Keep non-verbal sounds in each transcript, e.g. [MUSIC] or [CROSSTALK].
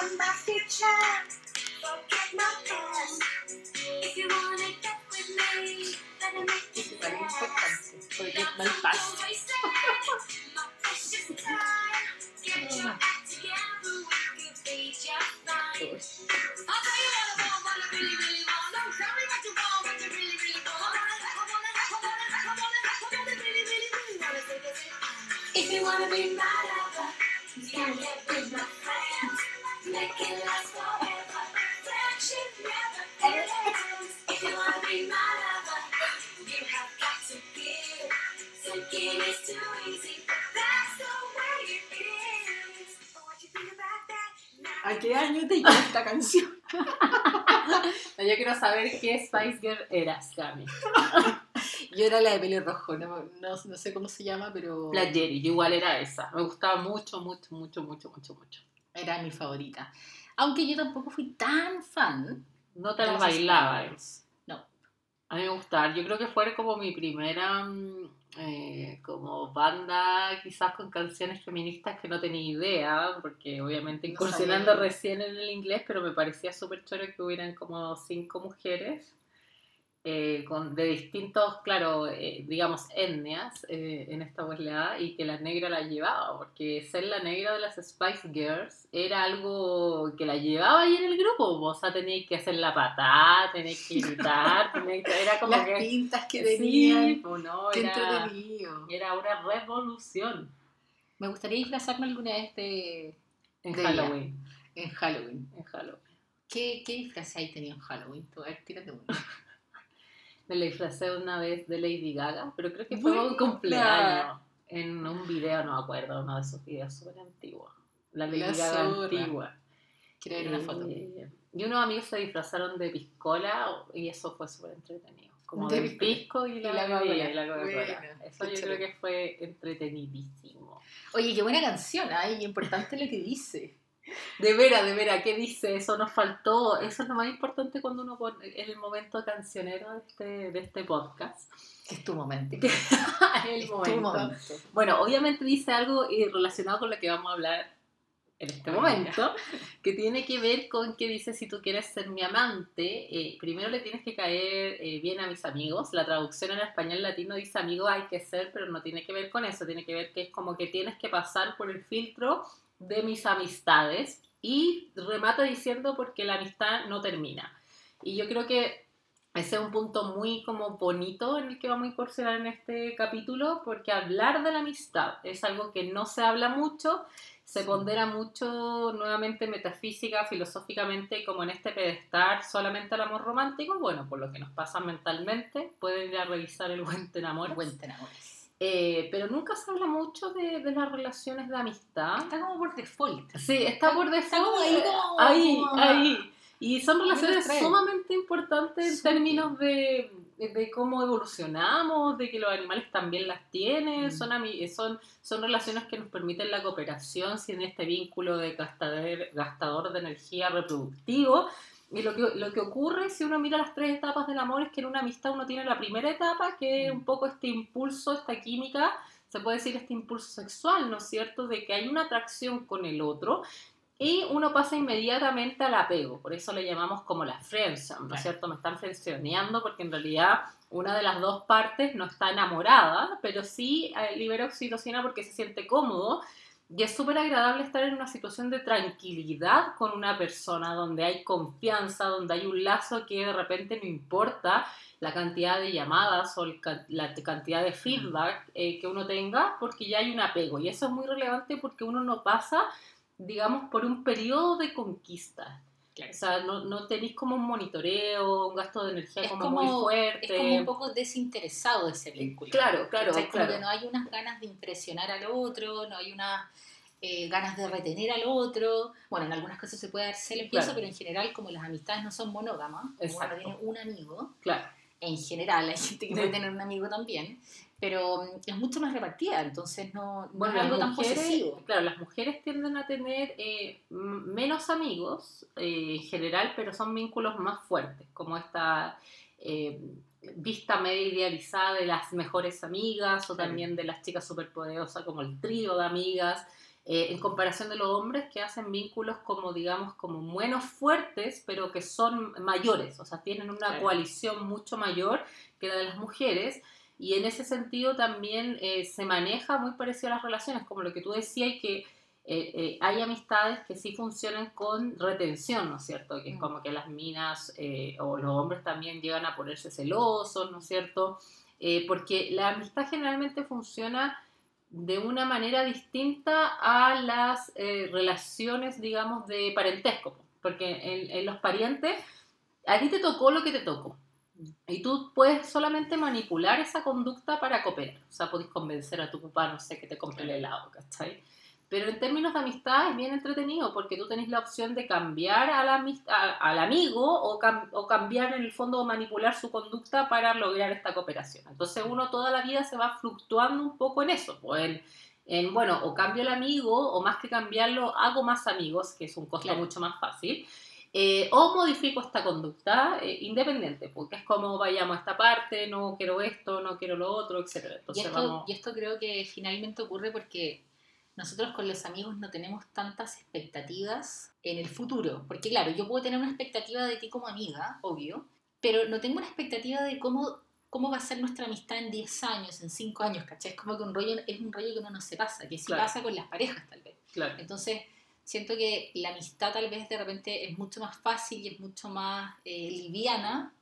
Want my future, forget my past. If you wanna get with me, better make it fast. Forget my past. Qué Spice Girl eras, Cami. [LAUGHS] Yo era la de pelo rojo, no, no, no sé cómo se llama, pero La Jerry, yo igual era esa. Me gustaba mucho, mucho, mucho, mucho, mucho, mucho. era mi favorita. Aunque yo tampoco fui tan fan. No te las bailaba. Girls. No. A mí me gustaba. Yo creo que fue como mi primera mm, eh, como banda, quizás con canciones feministas que no tenía idea, porque obviamente incursionando recién en el inglés, pero me parecía súper choro que hubieran como cinco mujeres. Eh, con, de distintos, claro, eh, digamos, etnias eh, en esta oleada y que la negra la llevaba, porque ser la negra de las Spice Girls era algo que la llevaba ahí en el grupo, o sea, teníais que hacer la patada, teníais que [LAUGHS] gritar, que- era como Las que... pintas que Sí, tenían. pues no, era, era una revolución Me gustaría disfrazarme alguna vez de, en De Halloween. en Halloween. En Halloween. ¿Qué, qué disfraz hay tenido en Halloween? Tú, a ver, tírate uno. [LAUGHS] Me la disfracé una vez de Lady Gaga, pero creo que fue Buena. un cumpleaños. En un video, no me acuerdo, uno de esos videos súper antiguos. La Lady La Gaga zorra. antigua. Quiero ver una foto. Eh, y unos amigos se disfrazaron de piscola y eso fue súper entretenido. Como De del pisco y la, y la Coca-Cola. Eso yo creo que fue entretenidísimo. Oye, qué buena canción, ay, importante lo que dice. De veras, de veras, ¿qué dice? Eso nos faltó. Eso es lo más importante cuando uno pone en el momento cancionero de este, de este podcast. Es tu momento. [LAUGHS] el Es tu momento. momento. Bueno, obviamente dice algo eh, relacionado con lo que vamos a hablar en este momento, [LAUGHS] que tiene que ver con que dice, si tú quieres ser mi amante, eh, primero le tienes que caer eh, bien a mis amigos. La traducción en español latino dice amigo hay que ser, pero no tiene que ver con eso, tiene que ver que es como que tienes que pasar por el filtro de mis amistades y remata diciendo porque la amistad no termina. Y yo creo que ese es un punto muy como bonito en el que vamos a incursionar en este capítulo, porque hablar de la amistad es algo que no se habla mucho, se pondera mucho nuevamente metafísica, filosóficamente, como en este pedestal solamente al amor romántico. Bueno, por lo que nos pasa mentalmente, pueden ir a revisar el buen te. Eh, pero nunca se habla mucho de, de las relaciones de amistad. Está como por default. Sí, está por Está default. como ahí, como- ahí, ahí. Y son relaciones sumamente importantes en Sí. términos de, de cómo evolucionamos, de que los animales también las tienen, Mm. son, son, son relaciones que nos permiten la cooperación sin este vínculo de gastador, gastador de energía reproductivo. Y lo que, lo que ocurre si uno mira las tres etapas del amor es que en una amistad uno tiene la primera etapa, que es un poco este impulso, esta química, se puede decir este impulso sexual, ¿no es cierto? De que hay una atracción con el otro y uno pasa inmediatamente al apego, por eso le llamamos como la friendzone, ¿no es cierto? Me están frenzoneando porque en realidad una de las dos partes no está enamorada, pero sí eh, libera oxitocina porque se siente cómodo y es súper agradable estar en una situación de tranquilidad con una persona donde hay confianza, donde hay un lazo que de repente no importa la cantidad de llamadas o el la cantidad de feedback eh, que uno tenga, porque ya hay un apego. Y eso es muy relevante porque uno no pasa, digamos, por un periodo de conquista. Claro. O sea, no, no tenéis como un monitoreo, un gasto de energía Es como, como- muy fuerte. Es como un poco desinteresado ese vínculo. Claro, claro, ¿Cachai? Como claro. que no hay unas ganas de impresionar al otro, no hay unas eh, ganas de retener al otro. Bueno, en algunos casos se puede dar celo empiezo, Claro. pero en general, como las amistades no son monógamas, como uno tiene un amigo, Claro. en general, hay gente que puede tener un amigo también, pero mm, es mucho más repartida, entonces no, no Bueno, es algo tan mujeres, posesivo. claro, las mujeres tienden a tener eh, menos amigos eh, en general, pero son vínculos más fuertes, como esta eh, vista media idealizada de las mejores amigas o Claro. también de las chicas superpoderosas como el trío de amigas. en comparación de los hombres que hacen vínculos como, digamos, como menos fuertes, pero que son mayores, o sea, tienen una Claro. coalición mucho mayor que la de las mujeres. Y en ese sentido también eh, se maneja muy parecido a las relaciones, como lo que tú decías, que eh, eh, hay amistades que sí funcionan con retención, ¿no es cierto? Que es Mm. como que las minas o los hombres también llegan a ponerse celosos, ¿no es cierto? Porque la amistad generalmente funciona de una manera distinta a las relaciones, digamos, de parentesco. Porque en, en los parientes, a ti te tocó lo que te tocó. Y tú puedes solamente manipular esa conducta para cooperar. O sea, podés convencer a tu papá, no sé, que te compre el helado, ¿cachai? Pero en términos de amistad es bien entretenido porque tú tenés la opción de cambiar a la a- al amigo o, cam- o cambiar en el fondo o manipular su conducta para lograr esta cooperación. Entonces uno toda la vida se va fluctuando un poco en eso. Pues en, en, bueno, o cambio el amigo o más que cambiarlo hago más amigos, que es un costo Claro. mucho más fácil. Eh, o modifico esta conducta eh, independiente, porque es como vayamos a esta parte, no quiero esto, no quiero lo otro, etc. Y Entonces esto, vamos... y esto creo que finalmente ocurre porque nosotros con los amigos no tenemos tantas expectativas en el futuro. Porque claro, yo puedo tener una expectativa de ti como amiga, obvio, pero no tengo una expectativa de cómo, cómo va a ser nuestra amistad en 10 años, en 5 años, ¿cachai? Es como que un rollo, es un rollo que uno no se pasa, que sí Claro. pasa con las parejas tal vez. Claro. Entonces, siento que la amistad tal vez de repente es mucho más fácil y es mucho más eh, liviana.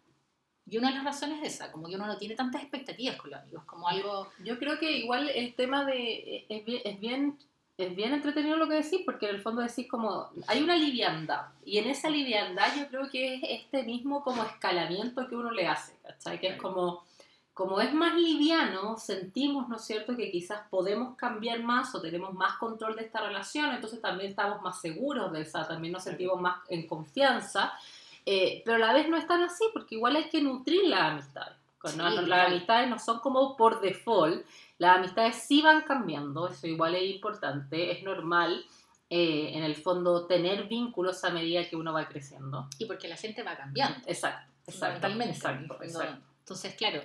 Y una de las razones es esa, como que uno no tiene tantas expectativas con los amigos, como algo... Yo creo que igual el tema de es bien, es bien es bien entretenido lo que decís porque en el fondo decís como hay una liviandad y en esa liviandad yo creo que es este mismo como escalamiento que uno le hace, ¿cachai? Que es como como es más liviano, sentimos, ¿no es cierto?, que quizás podemos cambiar más o tenemos más control de esta relación, entonces también estamos más seguros de esa, también nos sentimos más en confianza, eh, pero a la vez no es tan así, porque igual hay que nutrir las amistades. Con- Sí, no- no- las amistades no son como por default, las amistades sí van cambiando, eso igual es importante, es normal. eh, en el fondo tener vínculos a medida que uno va creciendo. Y porque la gente va cambiando. Exacto, exacto, fundamentalmente. exacto, exacto. Entonces, claro,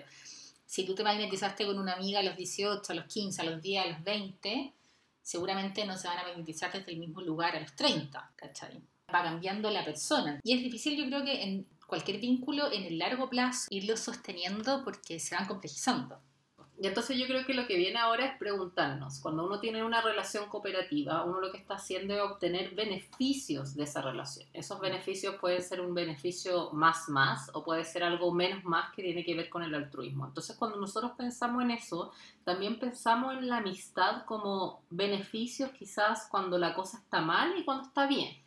si tú te magnetizaste con una amiga a los 18, a los 15, a los 10, a los 20, seguramente no se van a magnetizar desde el mismo lugar a los 30, ¿cachai? Va cambiando la persona. Y es difícil, yo creo que en cualquier vínculo, en el largo plazo, irlo sosteniendo porque se van complejizando. Y entonces yo creo que lo que viene ahora es preguntarnos, cuando uno tiene una relación cooperativa, uno lo que está haciendo es obtener beneficios de esa relación. Esos beneficios pueden ser un beneficio más más o puede ser algo menos más que tiene que ver con el altruismo. Entonces cuando nosotros pensamos en eso, también pensamos en la amistad como beneficios quizás cuando la cosa está mal y cuando está bien.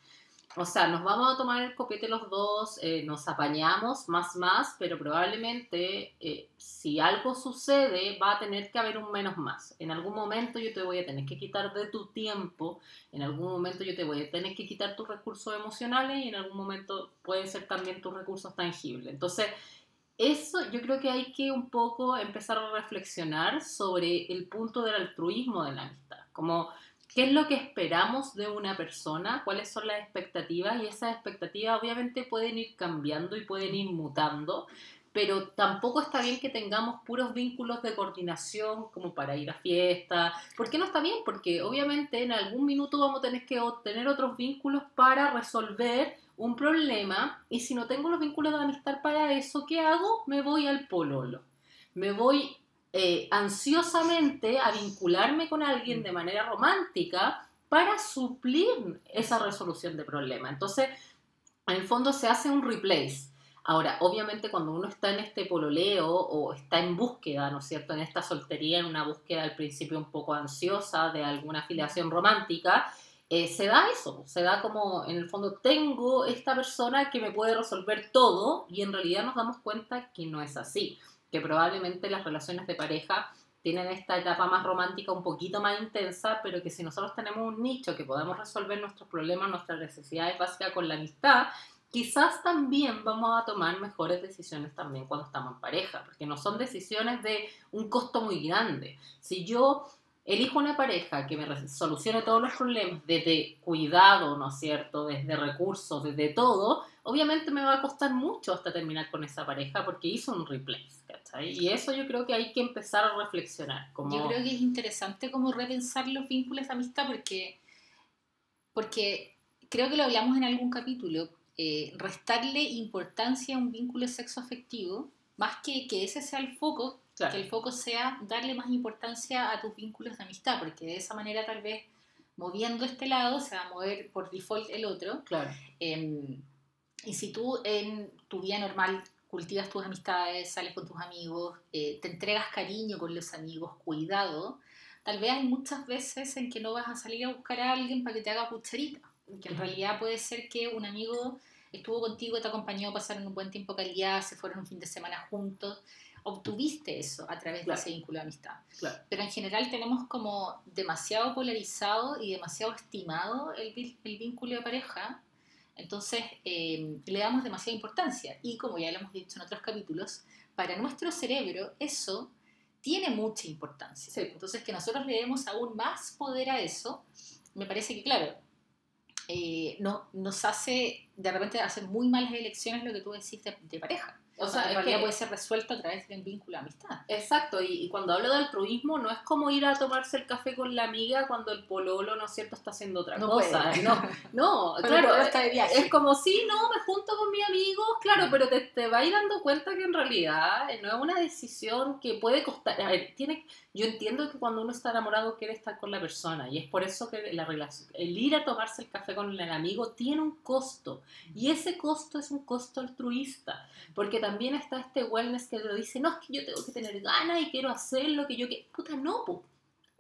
O sea, nos vamos a tomar el copete los dos, eh, nos apañamos más más, pero probablemente eh, si algo sucede va a tener que haber un menos más. En algún momento yo te voy a tener que quitar de tu tiempo, en algún momento yo te voy a tener que quitar tus recursos emocionales y en algún momento pueden ser también tus recursos tangibles. Entonces, eso yo creo que hay que un poco empezar a reflexionar sobre el punto del altruismo de la amistad. Como qué es lo que esperamos de una persona, cuáles son las expectativas y esas expectativas obviamente pueden ir cambiando y pueden ir mutando, pero tampoco está bien que tengamos puros vínculos de coordinación como para ir a fiestas. ¿Por qué no está bien? Porque obviamente en algún minuto vamos a tener que tener otros vínculos para resolver un problema y si no tengo los vínculos de amistad para eso, ¿qué hago? Me voy al pololo. Me voy eh, ansiosamente a vincularme con alguien de manera romántica para suplir esa resolución de problema. Entonces, en el fondo se hace un replace. Ahora, obviamente cuando uno está en este pololeo o está en búsqueda, ¿no es cierto? En esta soltería, en una búsqueda al principio un poco ansiosa de alguna afiliación romántica, eh, se da eso, se da como en el fondo tengo esta persona que me puede resolver todo y en realidad nos damos cuenta que no es así, que probablemente las relaciones de pareja tienen esta etapa más romántica un poquito más intensa, pero que si nosotros tenemos un nicho que podemos resolver nuestros problemas, nuestras necesidades básicas con la amistad, quizás también vamos a tomar mejores decisiones también cuando estamos en pareja, porque no son decisiones de un costo muy grande. Si yo elijo una pareja que me solucione todos los problemas, desde cuidado, ¿no es cierto?, desde recursos, desde todo, obviamente me va a costar mucho hasta terminar con esa pareja porque hizo un replace, ¿cachai? Y eso yo creo que hay que empezar a reflexionar. Como... Yo creo que es interesante como repensar los vínculos de amistad porque porque creo que lo hablamos en algún capítulo, eh, restarle importancia a un vínculo sexoafectivo, más que que ese sea el foco, Claro. que el foco sea darle más importancia a tus vínculos de amistad, porque de esa manera tal vez moviendo este lado se va a mover por default el otro. Claro. Eh, y si tú en tu vida normal cultivas tus amistades, sales con tus amigos, eh, te entregas cariño con los amigos, cuidado, tal vez hay muchas veces en que no vas a salir a buscar a alguien para que te haga pucherita. Que en realidad puede ser que un amigo estuvo contigo, te acompañó, pasaron un buen tiempo calidad, se fueron un fin de semana juntos. Obtuviste eso a través Claro. de ese vínculo de amistad. Claro. Pero en general tenemos como demasiado polarizado y demasiado estimado el, vínculo de pareja. Entonces eh, le damos demasiada importancia. Y como ya lo hemos dicho en otros capítulos, para nuestro cerebro eso tiene mucha importancia. Sí. Entonces que nosotros le demos aún más poder a eso, me parece que, claro, eh, no, nos hace de repente hacer muy malas elecciones lo que tú decís de, de pareja. O sea, en es realidad que- puede ser resuelto a través de un vínculo de amistad. Exacto, y, y cuando hablo de altruismo no es como ir a tomarse el café con la amiga cuando el pololo, ¿no es cierto?, está haciendo otra No cosa. puede. No, [LAUGHS] claro, ahora está de viaje. es como, sí, no, me junto con mi amigo, claro, pero te, te vas dando cuenta que en realidad eh, no es una decisión que puede costar. A ver, tiene, yo entiendo que cuando uno está enamorado quiere estar con la persona, y es por eso que la relación, el ir a tomarse el café con el amigo tiene un costo, y ese costo es un costo altruista, porque también está este wellness que lo dice, no, es que yo tengo que tener ganas y quiero hacer lo que yo quiero. Puta, no, po.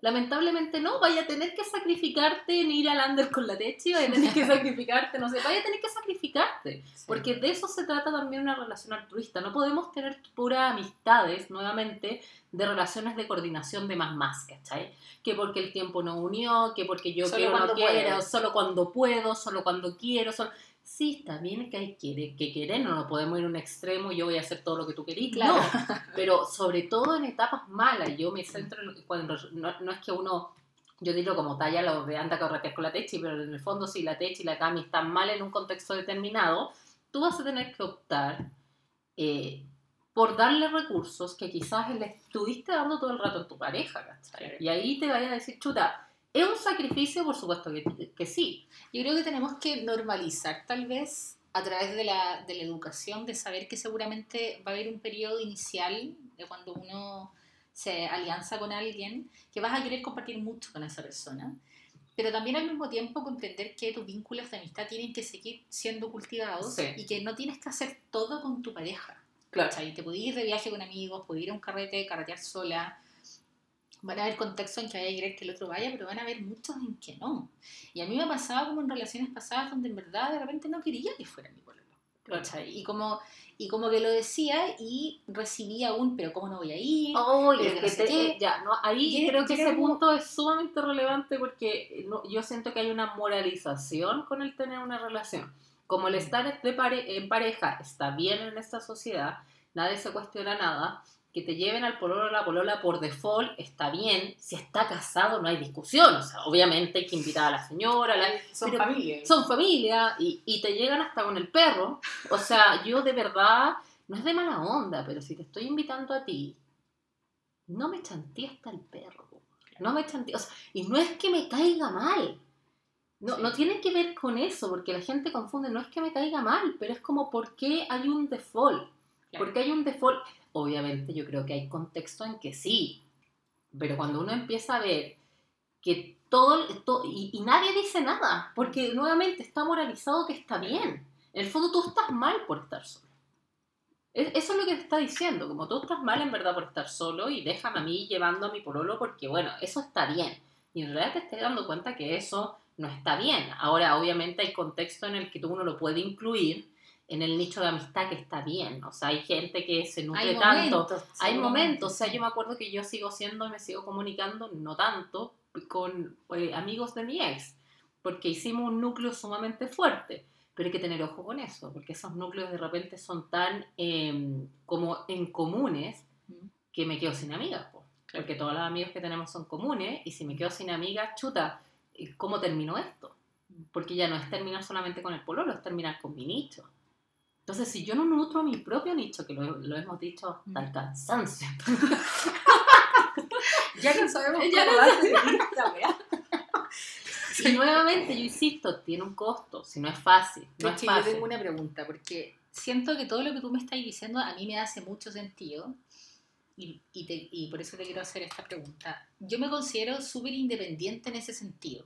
Lamentablemente no, vaya a tener que sacrificarte en ir al under con la techi, vaya a tener que [LAUGHS] sacrificarte, no sé, vaya a tener que sacrificarte. Porque de eso se trata también una relación altruista. No podemos tener puras amistades, nuevamente, de relaciones de coordinación de más más, ¿cachai? Que porque el tiempo no unió, que porque yo Solo quiero no quiero, solo cuando puedo, solo cuando quiero. Solo... Sí, está bien que hay que, que querer, no nos podemos ir a un extremo y yo voy a hacer todo lo que tú querís, Claro. no. [LAUGHS] Pero sobre todo en etapas malas, yo me centro en cuando no, no es que uno, yo digo como talla lo de anda a corretear con la techi, pero en el fondo si la techi y la cami están mal en un contexto determinado, tú vas a tener que optar eh, por darle recursos que quizás le estuviste dando todo el rato a tu pareja, ¿cachai? Claro. Y ahí te vayas a decir, chuta, ¿es un sacrificio? Por supuesto que, que sí. Yo creo que tenemos que normalizar tal vez a través de la, de la educación, de saber que seguramente va a haber un periodo inicial de cuando uno se alianza con alguien, que vas a querer compartir mucho con esa persona, pero también al mismo tiempo comprender que tus vínculos de amistad tienen que seguir siendo cultivados Sí. y que no tienes que hacer todo con tu pareja. Claro. ¿cachai? Te puedes ir de viaje con amigos, puedes ir a un carrete, carretear sola. Van a haber contextos en que vaya a querer que el otro vaya, pero van a haber muchos en que no. Y a mí me pasaba como en relaciones pasadas donde en verdad de repente no quería que fuera mi pololo. Y como, y como que lo decía y recibía un, pero ¿cómo no voy a ir? Pero que no sé te- qué. ya, no, ahí Llega- creo que ese como- punto es sumamente relevante porque no- yo siento que hay una moralización con el tener una relación. Como el Mm. estar de pare- en pareja está bien en esta sociedad, nadie se cuestiona nada, que te lleven al pololo o la polola por default está bien, si está casado no hay discusión, o sea, obviamente hay que invitar a la señora, la- Son pero familias. son familia y, y te llegan hasta con el perro. O sea, yo de verdad, no es de mala onda, pero si te estoy invitando a ti, no me chanteé hasta el perro. No me. O sea, y no es que me caiga mal. No, Sí. no tiene que ver con eso, porque la gente confunde, no es que me caiga mal, pero es como por qué hay un default. Claro. Porque hay un default. Obviamente yo creo que hay contexto en que sí, pero cuando uno empieza a ver que todo, to- y, y nadie dice nada, porque nuevamente está moralizado que está bien. En el fondo tú estás mal por estar solo. Es- Eso es lo que te está diciendo, como tú estás mal en verdad por estar solo y déjame a mí llevando a mi pololo porque bueno, eso está bien. Y en realidad te estás dando cuenta que eso no está bien. Ahora obviamente hay contexto en el que tú uno lo puede incluir en el nicho de amistad que está bien. O sea, hay gente que se nutre Hay tanto. momentos. Hay momentos, o sea, yo me acuerdo que yo sigo siendo y me sigo comunicando, no tanto, con eh, amigos de mi ex, porque hicimos un núcleo sumamente fuerte, pero hay que tener ojo con eso, porque esos núcleos de repente son tan eh, como en comunes Mm. que me quedo sin amigas, po. porque todos los amigos que tenemos son comunes, y si me quedo sin amigas, chuta, eh, ¿cómo terminó esto? Porque ya no es terminar solamente con el pololo, es terminar con mi nicho. Entonces, si yo no nutro mi propio nicho, que lo, lo hemos dicho hasta el cansancio, [LAUGHS] Ya no sabemos Ya cómo no. [LAUGHS] [LAUGHS] Y nuevamente, yo insisto, tiene un costo, si no es fácil. No es yo fácil. tengo una pregunta, porque siento que todo lo que tú me estás diciendo a mí me hace mucho sentido. Y, y te- y por eso te quiero hacer esta pregunta. Yo me considero súper independiente en ese sentido.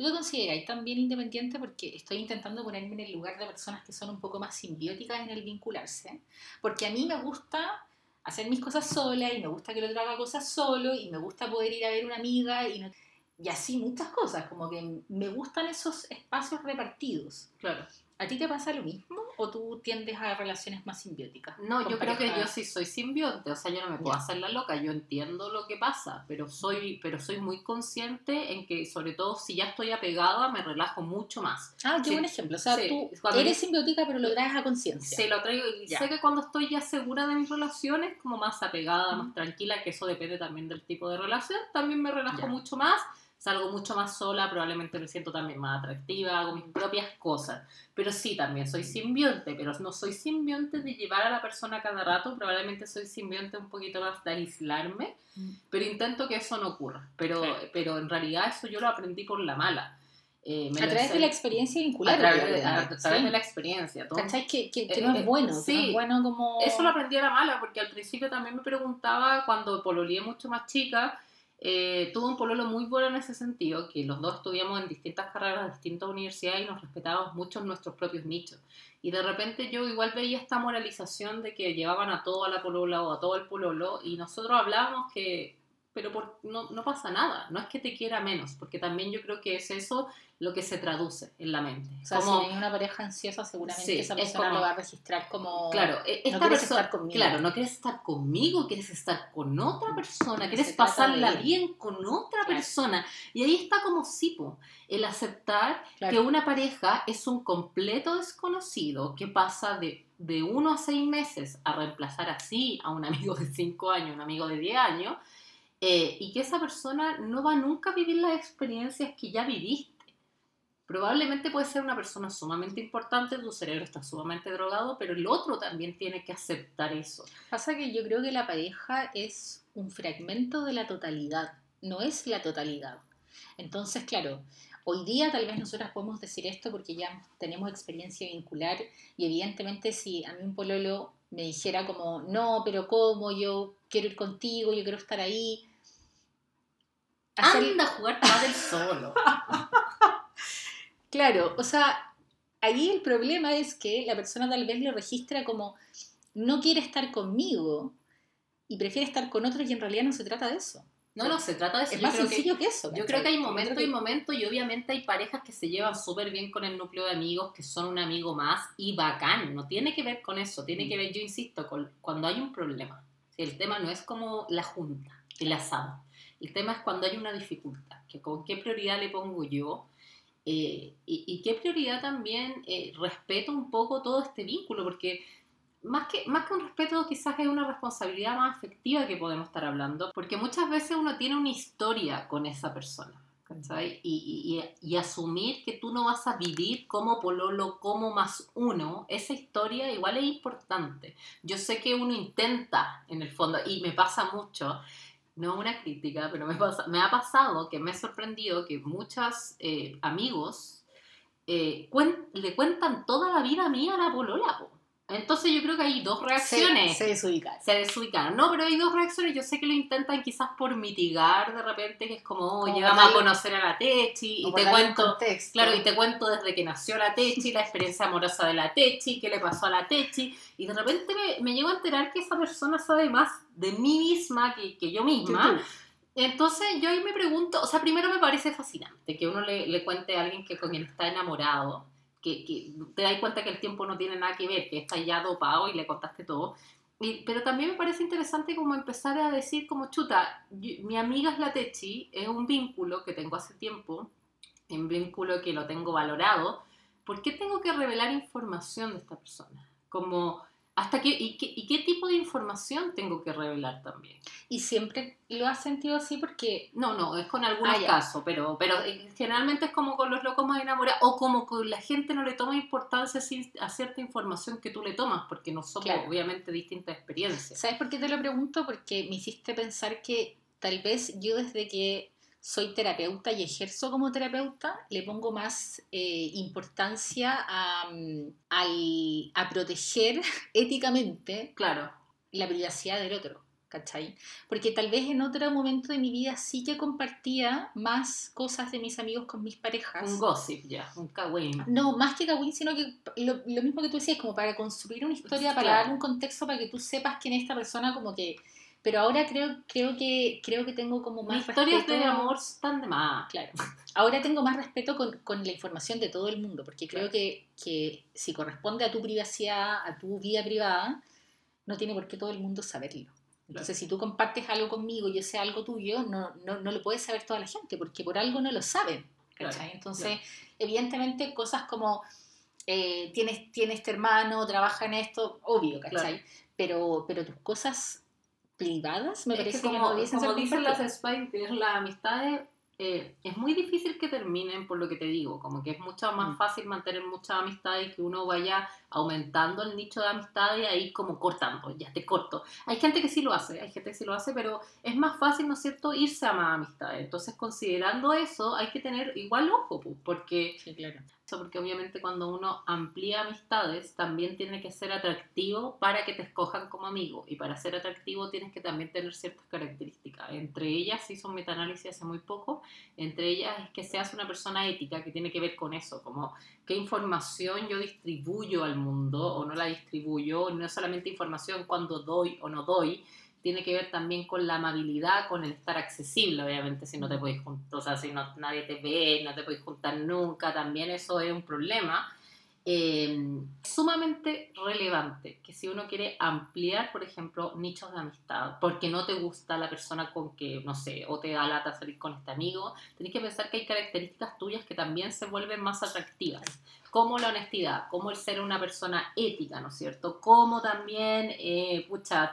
¿Tú te consideras también independiente? Porque estoy intentando ponerme en el lugar de personas que son un poco más simbióticas en el vincularse. Porque a mí me gusta hacer mis cosas sola y me gusta que el otro haga cosas solo y me gusta poder ir a ver una amiga y, y así muchas cosas. Como que me gustan esos espacios repartidos. Claro. ¿A ti te pasa lo mismo o tú tiendes a relaciones más simbióticas? No, yo creo que pareja? yo sí soy simbionte, o sea, yo no me puedo Ya. hacer la loca, yo entiendo lo que pasa, pero soy, pero soy muy consciente en que, sobre todo, si ya estoy apegada, me relajo mucho más. Ah, qué Sí. buen ejemplo. O sea, Sí. tú eres simbiótica pero lo traes a conciencia. Se lo traigo y Ya. sé que cuando estoy ya segura de mis relaciones, como más apegada, Ujú. más tranquila, que eso depende también del tipo de relación, también me relajo Ya. mucho más, salgo mucho más sola, probablemente me siento también más atractiva, hago mis propias cosas. Pero sí, también soy simbionte, pero no soy simbionte de llevar a la persona cada rato, probablemente soy simbionte un poquito más de aislarme, Mm. pero intento que eso no ocurra. Pero, pero en realidad eso yo lo aprendí por la mala. Eh, A través de la experiencia vincular. a través, de, a través sí. de la experiencia. todo. ¿Cachai? Que, que, que Eh, no es eh, bueno. que no sí. es bueno como... Eso lo aprendí a la mala, porque al principio también me preguntaba, cuando pololeé mucho más chica, eh, tuve un pololo muy bueno en ese sentido, que los dos estudiamos en distintas carreras, distintas universidades y nos respetábamos mucho en nuestros propios nichos. Y de repente yo igual veía esta moralización de que llevaban a todo a la polola o a todo el pololo, y nosotros hablábamos que, pero por, no, no pasa nada, no es que te quiera menos, porque también yo creo que es eso lo que se traduce en la mente. O sea, Como- si hay una pareja ansiosa, seguramente Sí, esa es persona como- lo va a registrar como... Claro, e- esta no quieres persona, estar conmigo. claro, no quieres estar conmigo, quieres estar con otra persona, Se quieres pasarla bien con otra Claro. persona. Y ahí está como sipo, el aceptar Claro. que una pareja es un completo desconocido que pasa de, de uno a seis meses a reemplazar así a un [LAUGHS] amigo de cinco años, un amigo de diez años, eh, y que esa persona no va nunca a vivir las experiencias que ya viviste. Probablemente puede ser una persona sumamente importante, tu cerebro está sumamente drogado, pero el otro también tiene que aceptar eso. Pasa que yo creo que la pareja es un fragmento de la totalidad, no es la totalidad. Entonces, claro, hoy día tal vez nosotras podemos decir esto porque ya tenemos experiencia vincular y evidentemente si a mí un pololo me dijera como, no, pero ¿cómo? Yo quiero ir contigo, yo quiero estar ahí. Hacer- Anda a jugar pádel [LAUGHS] solo. Claro, o sea, ahí el problema es que la persona tal vez lo registra como no quiere estar conmigo y prefiere estar con otro y en realidad no se trata de eso. No, no, se trata de eso. Es Yo más creo sencillo que, eso. Yo creo que hay momentos y que- momentos y obviamente hay parejas que se llevan súper bien con el núcleo de amigos, que son un amigo más y bacán. No tiene que ver con eso, tiene Mm. que ver, yo insisto, con cuando hay un problema. Si el tema no es como la junta, el asado. El tema es cuando hay una dificultad, que con qué prioridad le pongo yo eh, y, y qué prioridad también eh, respeto un poco todo este vínculo, porque más que, más que un respeto quizás es una responsabilidad más afectiva que podemos estar hablando, porque muchas veces uno tiene una historia con esa persona. Y, y- y- y asumir que tú no vas a vivir como pololo, como más uno, esa historia igual es importante. Yo sé que uno intenta, en el fondo, y me pasa mucho, no una crítica, pero me, pasa- me ha pasado que me he sorprendido que muchos amigos eh, le cuentan toda la vida mía a la polola. po. Entonces yo creo que hay dos reacciones. Se, se desubica. Se desubicaron. No, pero hay dos reacciones. Yo sé que lo intentan quizás por mitigar de repente, que es como, oye, Como vamos a conocer a la Techi y te cuento, claro, y te cuento desde que nació la Techi, la experiencia amorosa de la Techi, qué le pasó a la Techi, y de repente me, me llego a enterar que esa persona sabe más de mí misma que, que yo misma. tú. Entonces yo ahí me pregunto, o sea, primero me parece fascinante que uno le, le cuente a alguien que con quien está enamorado, que, que te das cuenta que el tiempo no tiene nada que ver, que está ya dopado y le contaste todo. Y- pero también me parece interesante como empezar a decir como chuta, yo- mi amiga es la Techi, es un vínculo que tengo hace tiempo, un vínculo que lo tengo valorado, ¿por qué tengo que revelar información de esta persona? Como, hasta qué, y, qué, ¿Y qué tipo de información tengo que revelar también? Y siempre lo has sentido así porque No, no, es con algunos Ah, casos, pero, pero eh, generalmente es como con los locos más enamorados, o como con la gente no le toma importancia a cierta información que tú le tomas, porque no somos Claro. obviamente distintas experiencias. ¿Sabes por qué te lo pregunto? Porque me hiciste pensar que tal vez yo desde que soy terapeuta y ejerzo como terapeuta, le pongo más eh, importancia a, mm, al- a proteger [LAUGHS] éticamente Claro. la privacidad del otro, ¿cachai? Porque tal vez en otro momento de mi vida sí que compartía más cosas de mis amigos con mis parejas. Un gossip ya, un kawin. No, más que Kawin, sino que lo, lo mismo que tú decías, como para construir una historia, para Claro. dar un contexto, para que tú sepas quién es esta persona, como que... Pero ahora creo, creo, que, creo que tengo como más historias de amor están de más. Claro. Ahora tengo más respeto con, con la información de todo el mundo, porque creo Claro. que, que si corresponde a tu privacidad, a tu vida privada, no tiene por qué todo el mundo saberlo. Entonces, si tú compartes algo conmigo y yo sé algo tuyo, no, no, no lo puede saber toda la gente, porque por algo no lo saben. ¿cachai? Claro, Entonces, evidentemente, cosas como eh, tienes, tienes este hermano, trabaja en esto, obvio, ¿cachai? Pero, pero tus cosas privadas me Es parece que que, como, no como dicen las. Spice, las amistades eh, es muy difícil que terminen por lo que te digo, como que es mucho más Mm. fácil mantener muchas amistades y que uno vaya aumentando el nicho de amistades y ahí como cortando, ya te corto. Hay gente que sí lo hace, hay gente que sí lo hace, pero es más fácil, ¿no es cierto?, irse a más amistades. Entonces, considerando eso, hay que tener igual ojo, pues, porque Sí, claro. Porque obviamente cuando uno amplía amistades también tiene que ser atractivo para que te escojan como amigo y para ser atractivo tienes que también tener ciertas características. Entre ellas, hizo un metaanálisis hace muy poco, entre ellas es que seas una persona ética que tiene que ver con eso, como qué información yo distribuyo al mundo o no la distribuyo, no es solamente información cuando doy o no doy, tiene que ver también con la amabilidad, con el estar accesible, obviamente, si no te puedes juntar, o sea, si no, nadie te ve, no te puedes juntar nunca, también eso es un problema. Eh, sumamente relevante que si uno quiere ampliar, por ejemplo, nichos de amistad, porque no te gusta la persona con que, no sé, o te da lata salir con este amigo, tenés que pensar que hay características tuyas que también se vuelven más atractivas, como la honestidad, como el ser una persona ética, ¿no es cierto? Como también, eh,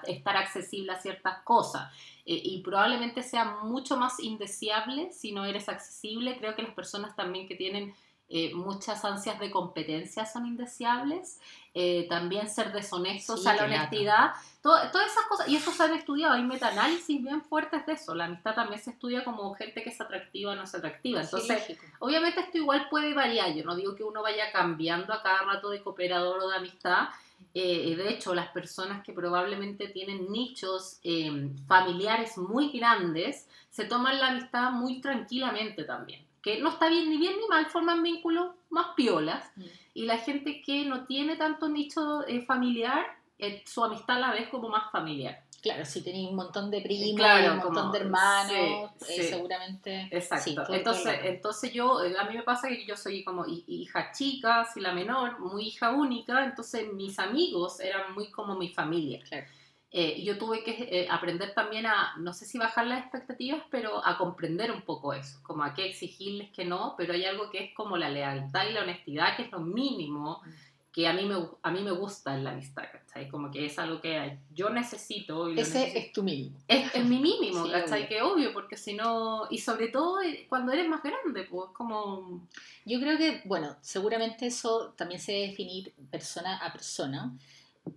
estar accesible a ciertas cosas. Eh, y probablemente sea mucho más indeseable si no eres accesible. Creo que las personas también que tienen eh, muchas ansias de competencia son indeseables. Eh, también ser deshonestos Sí, a la honestidad. Todo- todas esas cosas, y eso se han estudiado, hay metaanálisis bien fuertes de eso. La amistad también se estudia como gente que es atractiva o no es atractiva. Entonces, Sí. Obviamente esto igual puede variar, yo no digo que uno vaya cambiando a cada rato de cooperador o de amistad, eh, de hecho las personas que probablemente tienen nichos eh, familiares muy grandes se toman la amistad muy tranquilamente también, que no está bien ni bien ni mal, forman vínculos más piolas Mm. y la gente que no tiene tanto nicho eh, familiar, eh, su amistad la ves como más familiar. Claro, si tenéis un montón de primos, Claro, un montón como- de hermanos, sí, eh, sí. seguramente. Exacto. sí, todo- todo entonces, rato. entonces yo, eh, a mí me pasa que yo soy como hi- hija chica, soy la menor, muy hija única, entonces mis amigos eran muy como mi familia. Claro. Eh, yo tuve que eh, aprender también a, no sé si bajar las expectativas, pero a comprender un poco eso, como a qué exigirles que no, pero hay algo que es como la lealtad y la honestidad, que es lo mínimo Mm. que a mí me, a mí me gusta en la amistad, ¿cachai? Como que es algo que yo necesito. Y Ese necesito. es tu mínimo. Es, es mi mínimo, [LAUGHS] Sí, ¿cachai? obvio. Que obvio, porque si no, y sobre todo eh, cuando eres más grande, pues como... Yo creo que, bueno, seguramente eso también se debe definir persona a persona.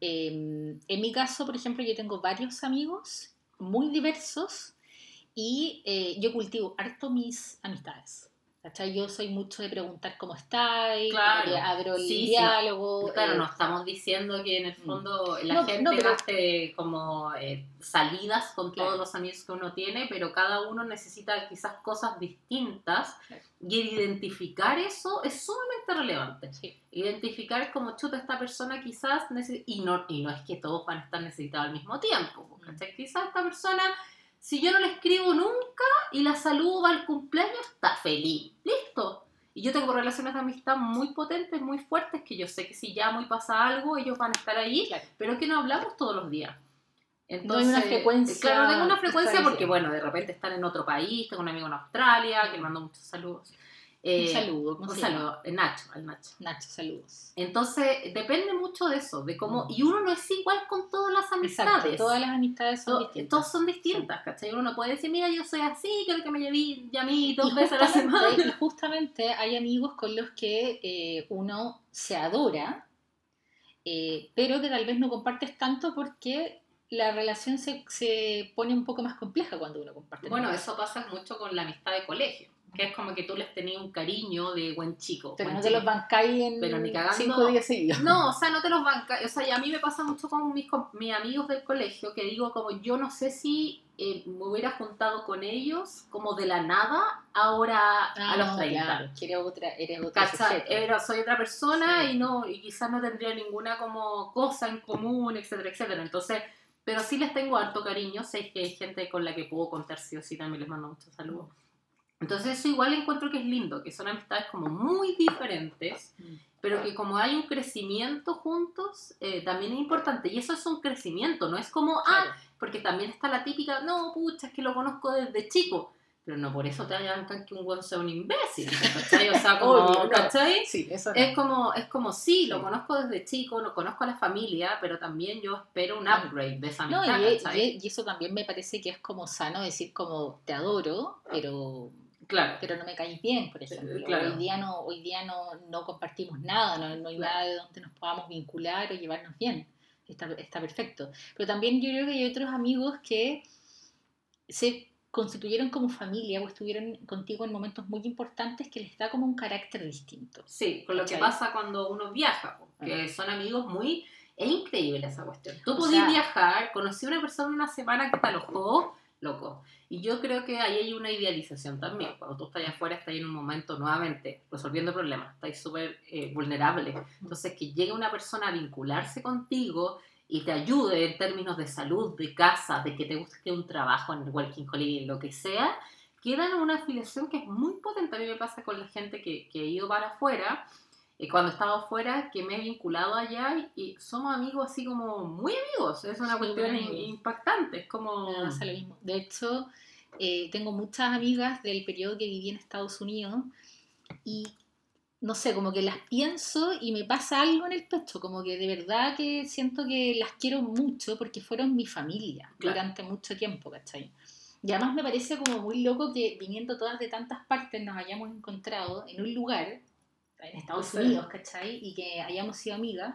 Eh, en mi caso, por ejemplo, yo tengo varios amigos muy diversos y eh, yo cultivo harto mis amistades. ¿Cachai? Yo soy mucho de preguntar cómo estáis, Claro. abro el Sí, sí. diálogo. Claro, eh, no estamos diciendo que en el Mm. fondo la No, gente no, pero- hace como eh, salidas con Claro. todos los amigos que uno tiene, pero cada uno necesita quizás cosas distintas Claro. y identificar eso es sumamente relevante. sí. Identificar como chuta esta persona quizás, y no, y no es que todos van a estar necesitados al mismo tiempo, Mm. ¿cachai? Quizás esta persona, si yo no le escribo nunca y la saludo al cumpleaños, está feliz, listo. Y yo tengo relaciones de amistad muy potentes, muy fuertes, que yo sé que si llamo y pasa algo, ellos van a estar ahí, Claro. pero que no hablamos todos los días. No hay una frecuencia Claro, no tengo una frecuencia porque, bueno, de repente están en otro país, tengo un amigo en Australia, que le mando muchos saludos. Eh, un saludo. ¿cómo Un se saludo, Nacho, al Nacho. Nacho, saludos. Entonces, depende mucho de eso, de cómo, y uno no es igual con todas las amistades. Exacto, todas las amistades son distintas. Todas son distintas, ¿cachai? Uno no puede decir, mira, yo soy así, quiero que me llevé ya a mí dos Y veces a la semana. y justamente hay amigos con los que eh, uno se adora, eh, pero que tal vez no compartes tanto porque la relación se, se pone un poco más compleja cuando uno comparte. Bueno, eso pasa mucho con la amistad de colegio, que es como que tú les tenías un cariño de buen chico. Pero buen no te los bancáis en Pero ni cagando. cinco días seguidos. No, o sea, no te los banca. O sea, y a mí me pasa mucho con mis, com- mis amigos del colegio que digo como yo no sé si eh, me hubiera juntado con ellos como de la nada ahora Ah, a los no, 30. Claro, que eres otra, eres soy otra persona Sí. y no y quizás no tendría ninguna como cosa en común, etcétera, etcétera. Entonces, pero sí les tengo harto cariño, sé que hay gente con la que puedo contar sí o sí, también les mando muchos saludos. Entonces eso igual encuentro que es lindo, que son amistades como muy diferentes, pero que como hay un crecimiento juntos, eh, también es importante. Y eso es un crecimiento, no es como, ah, porque también está la típica, no, pucha, es que lo conozco desde chico. Pero no por eso te hagan que un weón sea un imbécil, ¿cachai? O sea, [LAUGHS] como, Obvio, no. ¿cachai? Sí, eso no. Es como, es como, sí, lo conozco desde chico, no conozco a la familia, pero también yo espero un upgrade de esa No, amistad, y, ¿cachai? y- y eso también me parece que es como sano decir como te adoro, pero, Claro, pero no me caís bien, por ejemplo. claro. Hoy día no, hoy día no, no compartimos nada, no, no hay Claro. nada de donde nos podamos vincular o llevarnos bien. Está, está perfecto. Pero también yo creo que hay otros amigos que se constituyeron como familia o estuvieron contigo en momentos muy importantes que les da como un carácter distinto. sí, con lo que pasa cuando uno viaja, po, que son amigos muy... Es increíble esa cuestión. Tú O podías sea- viajar, conocí a una persona una semana que te alojó, loco. Y yo creo que ahí hay una idealización también. Cuando tú estás allá afuera, estás en un momento nuevamente resolviendo problemas, estás súper eh, vulnerable. Entonces, que llegue una persona a vincularse contigo y te ayude en términos de salud, de casa, de que te guste un trabajo en el Working Holiday, lo que sea, queda en una afiliación que es muy potente. A mí me pasa con la gente que, que he ido para afuera, eh, cuando he estado afuera, que me he vinculado allá y, y somos amigos así como muy amigos. Es una Sí, cuestión impactante. Es como... Me pasa lo mismo. De hecho, eh, tengo muchas amigas del periodo que viví en Estados Unidos y no sé, como que las pienso y me pasa algo en el pecho, como que de verdad que siento que las quiero mucho porque fueron mi familia Claro. durante mucho tiempo, ¿cachai? Y además me parece como muy loco que viniendo todas de tantas partes nos hayamos encontrado en un lugar, en Estados. Unidos, ¿cachai? Y que hayamos sido amigas.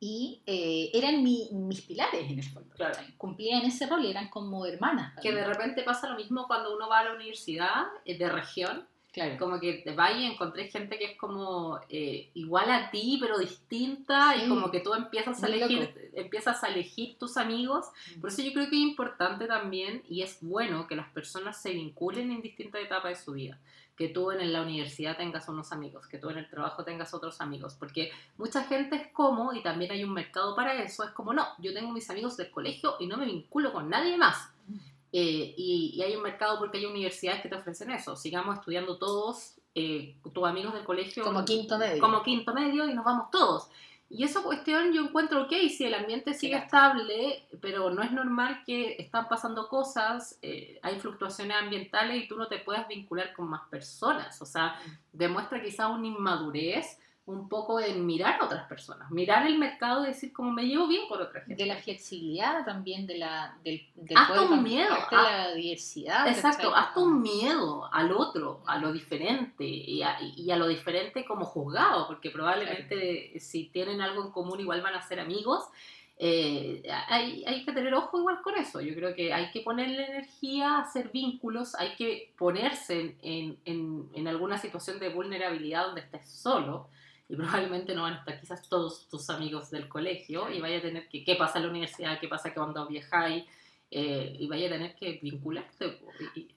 Y eh, eran mi- mis pilares en el fondo. Claro. Cumplían ese rol, eran como hermanas. Que de repente pasa lo mismo cuando uno va a la universidad eh, de región, Claro. como que te vas y encontré gente que es como eh, igual a ti, pero distinta, Sí. y como que tú empiezas a Muy elegir, loco. empiezas a elegir tus amigos. Por eso yo creo que es importante también, y es bueno que las personas se vinculen en distintas etapas de su vida. Que tú en la universidad tengas unos amigos, que tú en el trabajo tengas otros amigos, porque mucha gente es como, y también hay un mercado para eso, es como, no, yo tengo mis amigos del colegio y no me vinculo con nadie más. Eh, y, y hay un mercado porque hay universidades que te ofrecen eso. Sigamos estudiando todos, eh, tus amigos del colegio. Como quinto medio. Como quinto medio y nos vamos todos. Y esa cuestión yo encuentro ok, si el ambiente sigue Claro. estable, pero no es normal que están pasando cosas, eh, hay fluctuaciones ambientales y tú no te puedas vincular con más personas. O sea, demuestra quizá una inmadurez un poco en mirar a otras personas, mirar el mercado y decir como me llevo bien con otra gente. de la flexibilidad también, de la, del, del Hasta un miedo, ah, la diversidad. Exacto, hasta un miedo al otro, a lo diferente y a, y a lo diferente como juzgado, porque probablemente si tienen algo en común igual van a ser amigos. Eh, hay, hay que tener ojo igual con eso. Yo creo que hay que ponerle energía a hacer vínculos, hay que ponerse en, en, en alguna situación de vulnerabilidad donde estés solo y probablemente no van a estar quizás todos tus amigos del colegio y vaya a tener que, ¿qué pasa en la universidad? ¿Qué pasa cuando viajáis? Eh, y vaya a tener que vincularte.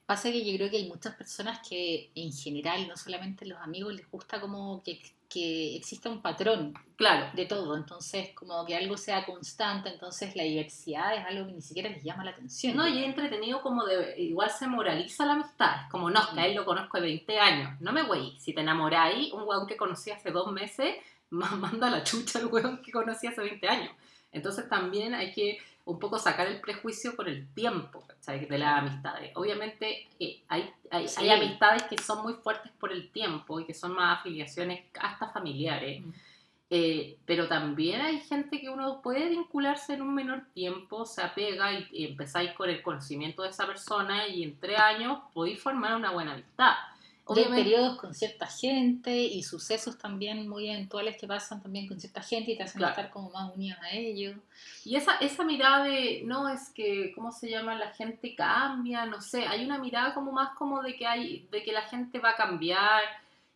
Pasa que yo creo que hay muchas personas que en general, no solamente los amigos, les gusta como que, que exista un patrón claro, de todo, entonces como que algo sea constante, entonces la diversidad es algo que ni siquiera les llama la atención. no, y es entretenido como de, igual se moraliza la amistad, es como, no, es que a él lo conozco de 20 años, no me güey, si te enamoráis, un weón que conocí hace dos meses, ma- [LAUGHS] manda la chucha al weón que conocí hace 20 años. Entonces también hay que un poco sacar el prejuicio con el tiempo de las amistades. Obviamente eh, hay, hay, Sí. hay amistades que son muy fuertes por el tiempo y que son más afiliaciones hasta familiares. Mm. Eh, pero también hay gente que uno puede vincularse en un menor tiempo, se apega y, y empezáis con el conocimiento de esa persona y en tres años podéis formar una buena amistad. Y hay Obviamente, periodos con cierta gente y sucesos también muy eventuales que pasan también con cierta gente y te hacen Claro. estar como más unidos a ellos. y esa, esa mirada de, no, es que, ¿cómo se llama? La gente cambia, no sé, hay una mirada como más como de que hay, de que la gente va a cambiar.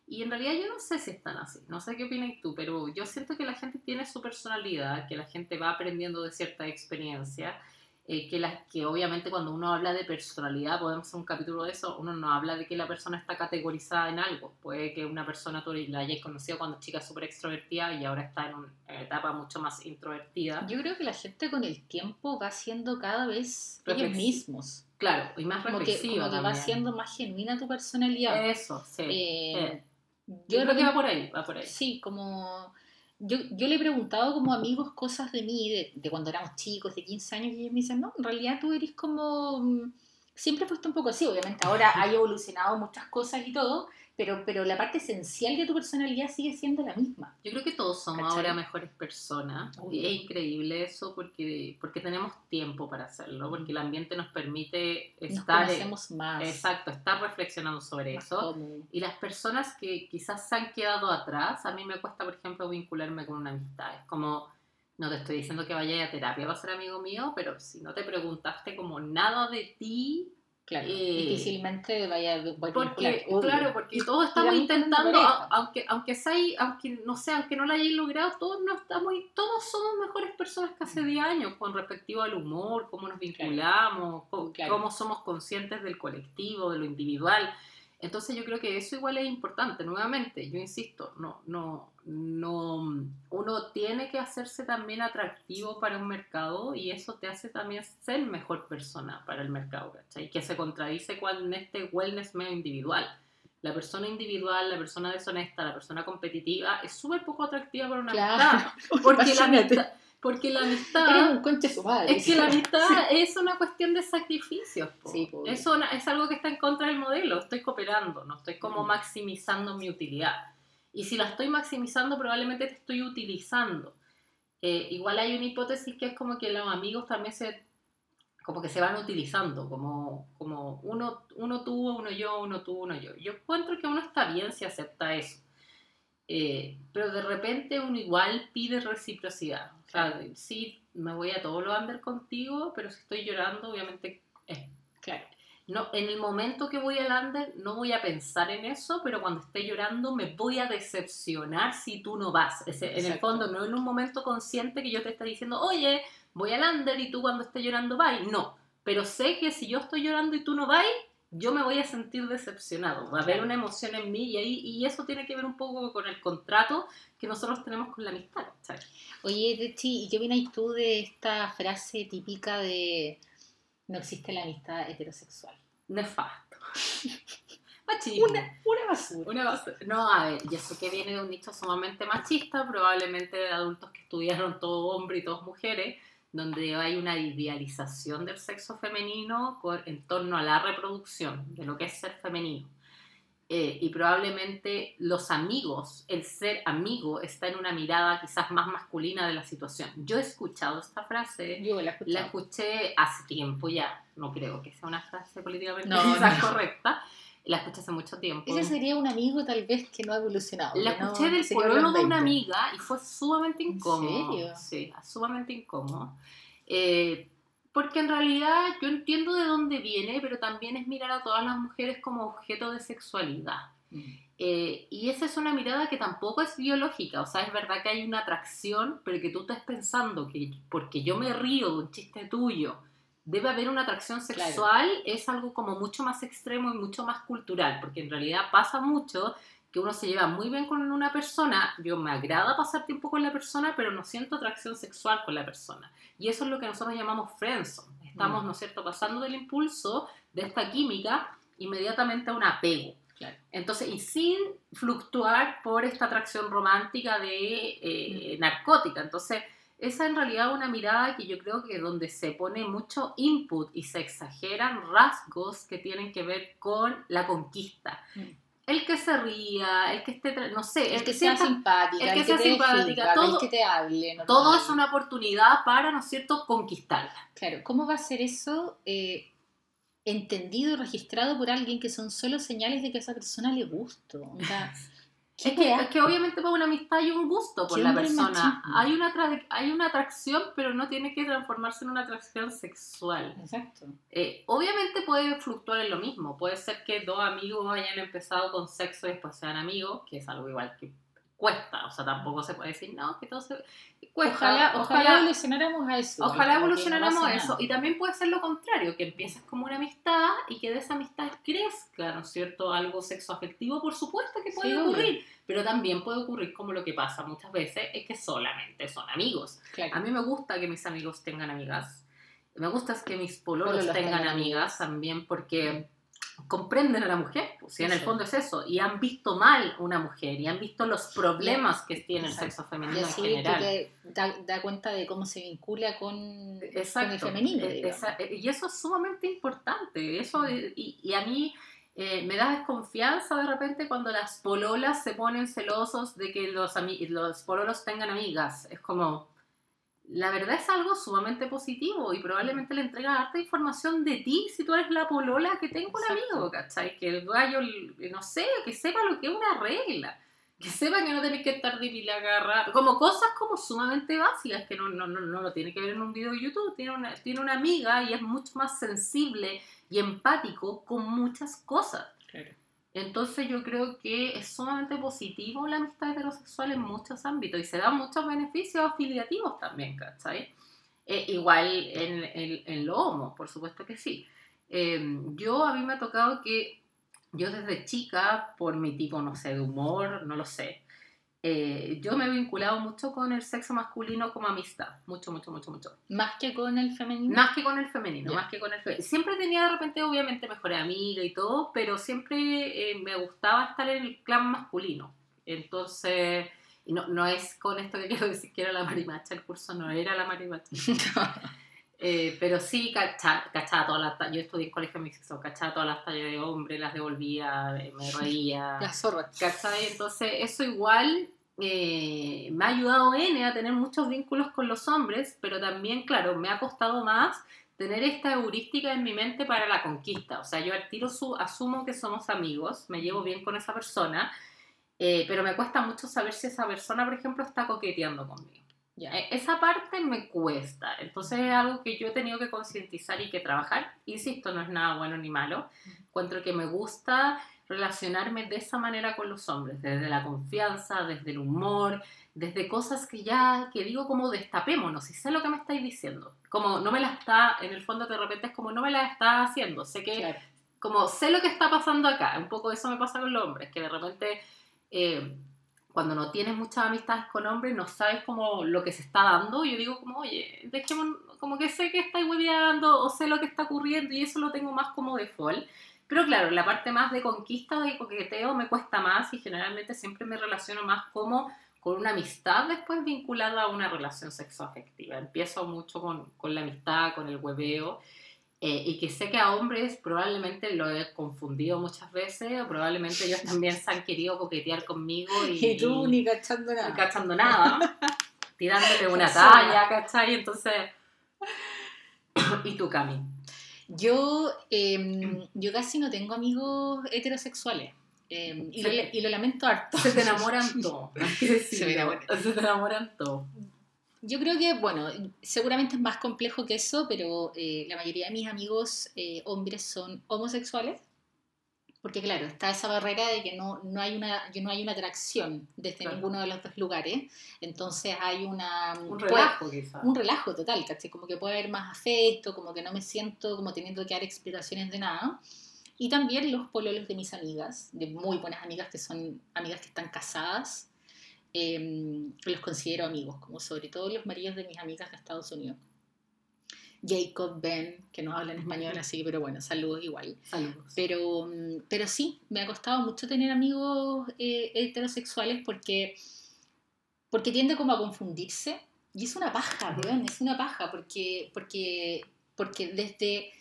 Y en realidad yo no sé si están así, no sé qué opinas tú, pero yo siento que la gente tiene su personalidad, que la gente va aprendiendo de cierta experiencia, eh, que, la, que obviamente cuando uno habla de personalidad, podemos hacer un capítulo de eso, uno no habla de que la persona está categorizada en algo, puede que una persona tú la hayas conocido cuando chica súper extrovertida y ahora está en una etapa mucho más introvertida. Yo creo que la gente con el tiempo va siendo cada vez ellos Reflex- mismos. Claro, y más Como que, reflexiva como que va siendo más genuina tu personalidad. Eso, sí. Eh, Yo yo creo que creo va por ahí, va por ahí. Sí, como... Yo, yo le he preguntado como amigos cosas de mí, de, de cuando éramos chicos, de 15 años, y ellos me dicen, no, en realidad tú eres como... mm, Siempre fuiste un poco así, obviamente ahora [LAUGHS] hay evolucionado muchas cosas y todo, pero, pero la parte esencial de tu personalidad sigue siendo la misma. Yo creo que todos somos ¿Cachai? ahora mejores personas. Obvio. Y es increíble eso porque, porque tenemos tiempo para hacerlo, porque el ambiente nos permite Nos estar... conocemos más. Exacto, estar reflexionando sobre más eso. Y las personas que quizás se han quedado atrás, a mí me cuesta, por ejemplo, vincularme con una amistad. Es como, no te estoy diciendo que vayas a terapia para ser amigo mío, pero si no te preguntaste como nada de ti, Claro, Eh, difícilmente vaya a porque, obvio. claro, porque todos estamos intentando, a- aunque, aunque sea, aunque no sé, aunque no lo hayáis logrado, todos no estamos, todos somos mejores personas que hace 10 años, con respectivo al humor, cómo nos vinculamos, Claro. cómo somos conscientes del colectivo, de lo individual. Entonces yo creo que eso igual es importante, nuevamente, yo insisto, no, no, no, uno tiene que hacerse también atractivo para un mercado y eso te hace también ser mejor persona para el mercado, ¿cachai? Que se contradice con este wellness medio individual. La persona individual, la persona deshonesta, la persona competitiva es súper poco atractiva para una Claro. amistad. [LAUGHS] Porque la amistad, porque la [LAUGHS] amistad un conche su madre. es que la [LAUGHS] amistad es una cuestión de sacrificios. Sí, po. Eso na- es algo que está en contra del modelo. Estoy cooperando, no estoy como Mm. maximizando mi utilidad. Y si la estoy maximizando, probablemente te estoy utilizando. Eh, igual hay una hipótesis que es como que los amigos también se como que se van utilizando, como, como uno, uno tú, uno yo, uno tú, uno yo. Yo encuentro que uno está bien si acepta eso. Eh, pero de repente uno igual pide reciprocidad. O sea, de- sí, me voy a todo lo under contigo, pero si estoy llorando, obviamente eh, Claro. no, en el momento que voy al under no voy a pensar en eso, pero cuando esté llorando me voy a decepcionar si tú no vas. Ese- en el fondo, no en un momento consciente que yo te esté diciendo, oye, voy al under y tú cuando esté llorando vas. No, pero sé que si yo estoy llorando y tú no vas, yo me voy a sentir decepcionado. Va a haber una emoción en mí y, ahí, y eso tiene que ver un poco con el contrato que nosotros tenemos con la amistad. ¿cachai? Oye, Dechi, ¿y qué opinas tú de esta frase típica de no existe la amistad heterosexual? Nefasto. [LAUGHS] Machismo. una basura. Una basura. No, a ver, yo sé que viene de un nicho sumamente machista, probablemente de adultos que estudiaron todo hombre y todas mujeres, donde hay una idealización del sexo femenino en torno a la reproducción, de lo que es ser femenino. Eh, y probablemente los amigos, el ser amigo, está en una mirada quizás más masculina de la situación. Yo he escuchado esta frase, Yo la escuché. la escuché hace tiempo ya, no creo que sea una frase políticamente No, no. correcta, la escuché hace mucho tiempo. Ese sería un amigo tal vez que no ha evolucionado. La no- escuché del en pololo de una 20. amiga y fue sumamente ¿En incómodo. serio? Sí, sumamente incómodo. Eh, porque en realidad yo entiendo de dónde viene, pero también es mirar a todas las mujeres como objeto de sexualidad. Mm. Eh, y esa es una mirada que tampoco es biológica, o sea, es verdad que hay una atracción, pero que tú estás pensando que porque yo me río de un chiste tuyo, debe haber una atracción Claro. sexual, es algo como mucho más extremo y mucho más cultural, porque en realidad pasa mucho que uno se lleva muy bien con una persona, yo me agrada pasar tiempo con la persona, pero no siento atracción sexual con la persona. Y eso es lo que nosotros llamamos friendzone. Estamos, Mm. ¿no es cierto?, pasando del impulso de esta química inmediatamente a un apego. Claro. Entonces, y sin fluctuar por esta atracción romántica de eh, narcótica. Entonces, esa en realidad es una mirada que yo creo que donde se pone mucho input y se exageran rasgos que tienen que ver con la conquista. Mm. El que se ría, el que esté, no sé, El que sea simpática, el el que sea te simpática, feedback, todo- el que te hable. todo es una oportunidad para, ¿no es cierto?, conquistarla. Claro, ¿cómo va a ser eso? Eh, entendido y registrado por alguien que son solo señales de que a esa persona le gusto. [LAUGHS] O sea, ¿qué Es que, es que obviamente para una amistad hay un gusto por la persona. Hay una, hay una atracción, pero no tiene que transformarse en una atracción sexual. Exacto. Eh, obviamente puede fluctuar en lo mismo. Puede ser que dos amigos hayan empezado con sexo y después sean amigos, que es algo igual que cuesta. O sea, tampoco se puede decir, no, que todo se... Cuesta. Ojalá, ojalá, ojalá, evolucionáramos a eso. Ojalá no evolucionáramos pasa eso. Y también puede ser lo contrario, que empieces como una amistad y que de esa amistad crezca, ¿no es cierto? Algo sexoafectivo, por supuesto que puede Sí, ocurrir. Pero también puede ocurrir como lo que pasa muchas veces, es que solamente son amigos. Claro. A mí me gusta que mis amigos tengan amigas. Me gusta que mis pololos Pololos tengan tengan amigas también porque comprenden a la mujer, pues si en el fondo es eso, y han visto mal una mujer, y han visto los problemas que tiene el sexo Y femenino en así tú general. te da, da cuenta de cómo se vincula con, con el femenino. Eh, esa- eh, y eso es sumamente importante. Eso, y, y a mí eh, me da desconfianza de repente cuando las pololas se ponen celosos de que los, los pololos tengan amigas. Es como, la verdad es algo sumamente positivo y probablemente le entrega harta información de ti si tú eres la polola que tengo un Exacto. amigo, ¿cachai? Que el gallo, eh, no sé, que sepa lo que es una regla. Que sepa que no tenés que estar cada rato. Como cosas como sumamente básicas que no, no, no, no lo tiene que ver en un video de YouTube. Tiene una, tiene una amiga y es mucho más sensible y empático con muchas cosas. Claro. Entonces yo creo que es sumamente positivo la amistad heterosexual en muchos ámbitos y se dan muchos beneficios afiliativos también, ¿cachai? Eh, igual en, en, en lo homo, por supuesto que sí. Eh, yo a mí me ha tocado que yo desde chica, por mi tipo, no sé, de humor, no lo sé, eh, yo me he vinculado mucho con el sexo masculino como amistad, mucho, mucho, mucho, mucho. Más que con el femenino. Más que con el femenino, más que con el femenino. Siempre tenía de repente, obviamente, mejores amigas y todo, pero siempre eh, me gustaba estar en el clan masculino. Entonces, no, no es con esto que [LAUGHS] quiero decir que era la marimacha, el curso no era la marimacha. [LAUGHS] Eh, pero sí, cachaba, cachaba todas las tallas. Yo estudié en colegio mixto, cachaba todas las tallas de hombre, las devolvía, eh, me [LAUGHS] reía. La zorra. ¿Cachai? Entonces, eso igual eh, me ha ayudado N a tener muchos vínculos con los hombres, pero también, claro, me ha costado más tener esta heurística en mi mente para la conquista. O sea, yo al tiro su- asumo que somos amigos, me llevo bien con esa persona, eh, pero me cuesta mucho saber si esa persona, por ejemplo, está coqueteando conmigo. Ya. Eh, Esa parte me cuesta, entonces es algo que yo he tenido que concientizar y que trabajar. Insisto, no es nada bueno ni malo. Encuentro que me gusta relacionarme de esa manera con los hombres, desde la confianza, desde el humor, desde cosas que ya, que digo como destapémonos, y sé lo que me estáis diciendo. Como no me la está, en el fondo de repente es como no me la está haciendo, sé que Claro. como sé lo que está pasando acá, un poco eso me pasa con los hombres, que de repente eh, cuando no tienes muchas amistades con hombres no sabes como lo que se está dando, yo digo como, oye, dejemos, como que sé que estáis hueveando o sé lo que está ocurriendo y eso lo tengo más como default. Pero claro, la parte más de conquista, de coqueteo, me cuesta más y generalmente siempre me relaciono más como con una amistad después vinculada a una relación sexoafectiva. Empiezo mucho con, con la amistad, con el hueveo, eh, y que sé que a hombres probablemente lo he confundido muchas veces, o probablemente ellos también se han querido coquetear conmigo [LAUGHS] y, Y tú ni cachando nada. cachando nada, tirándole [LAUGHS] una talla, ¿cachai? Entonces, [COUGHS] ¿y tú, Cami? Yo, em, yo casi no tengo amigos heterosexuales. em, y, lo, y lo lamento harto. Se te enamoran [LAUGHS] todos. Se me enamoran. Se te enamoran todos. Yo creo que, bueno, seguramente es más complejo que eso, pero eh, la mayoría de mis amigos eh, hombres son homosexuales. Porque claro, está esa barrera de que no, no, hay, una, no hay una atracción desde Claro. ninguno de los dos lugares. Entonces hay una... Un puede- relajo, quizás. un relajo total, ¿cachai? Como que puede haber más afecto, como que no me siento como teniendo que dar explicaciones de nada. Y también los pololos de mis amigas, de muy buenas amigas que son amigas que están casadas, eh, los considero amigos, como sobre todo los maridos de mis amigas de Estados Unidos. Jacob, Ben, que no hablan español así, pero bueno, saludos igual. Saludos. Pero, mm, pero sí, me ha costado mucho tener amigos eh, heterosexuales porque, porque tiende como a confundirse. Y es una paja, weón, es una paja, porque, porque, porque desde...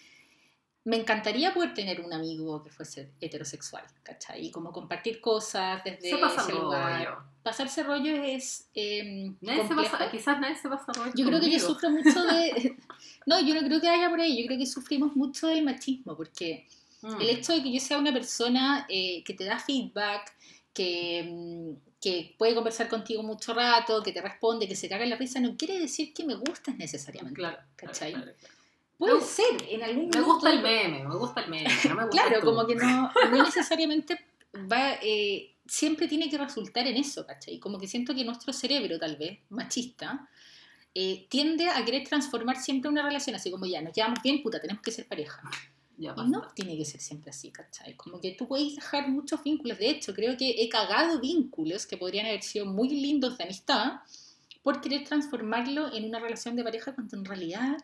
Me encantaría poder tener un amigo que fuese heterosexual, ¿cachai? Y como compartir cosas desde Se pasa ese lugar. Pasarse rollo es eh, Nadie se pasa, quizás nadie se pasa rollo Yo creo que yo sufro mucho de... [LAUGHS] [LAUGHS] No, yo no creo que vaya por ahí, yo creo que sufrimos mucho del machismo, porque Mm. el hecho de que yo sea una persona eh, que te da feedback, que, mm, que puede conversar contigo mucho rato, que te responde, que se caga en la risa, no quiere decir que me gustes necesariamente. Claro, ¿cachai? claro, claro. Puede ser, en algún Me gusta el meme, me gusta el meme, no me [LAUGHS] gusta Claro, tú. como que no, no necesariamente va, eh, siempre tiene que resultar en eso, ¿cachai? Como que siento que nuestro cerebro, tal vez, machista, eh, tiende a querer transformar siempre una relación así como ya, nos llevamos bien, puta, tenemos que ser pareja. Ya Y no tiene que ser siempre así, ¿cachai? Como que tú puedes dejar muchos vínculos. De hecho, creo que he cagado vínculos que podrían haber sido muy lindos de amistad por querer transformarlo en una relación de pareja cuando en realidad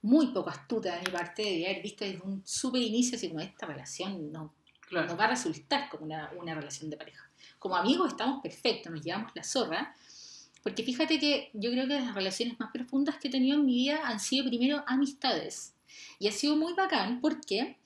muy poco astuta de mi parte de haber visto desde un súper inicio así como esta relación no, Claro. no va a resultar como una, una relación de pareja. Como amigos estamos perfectos, nos llevamos la zorra, porque fíjate que yo creo que las relaciones más profundas que he tenido en mi vida han sido primero amistades. Y ha sido muy bacán porque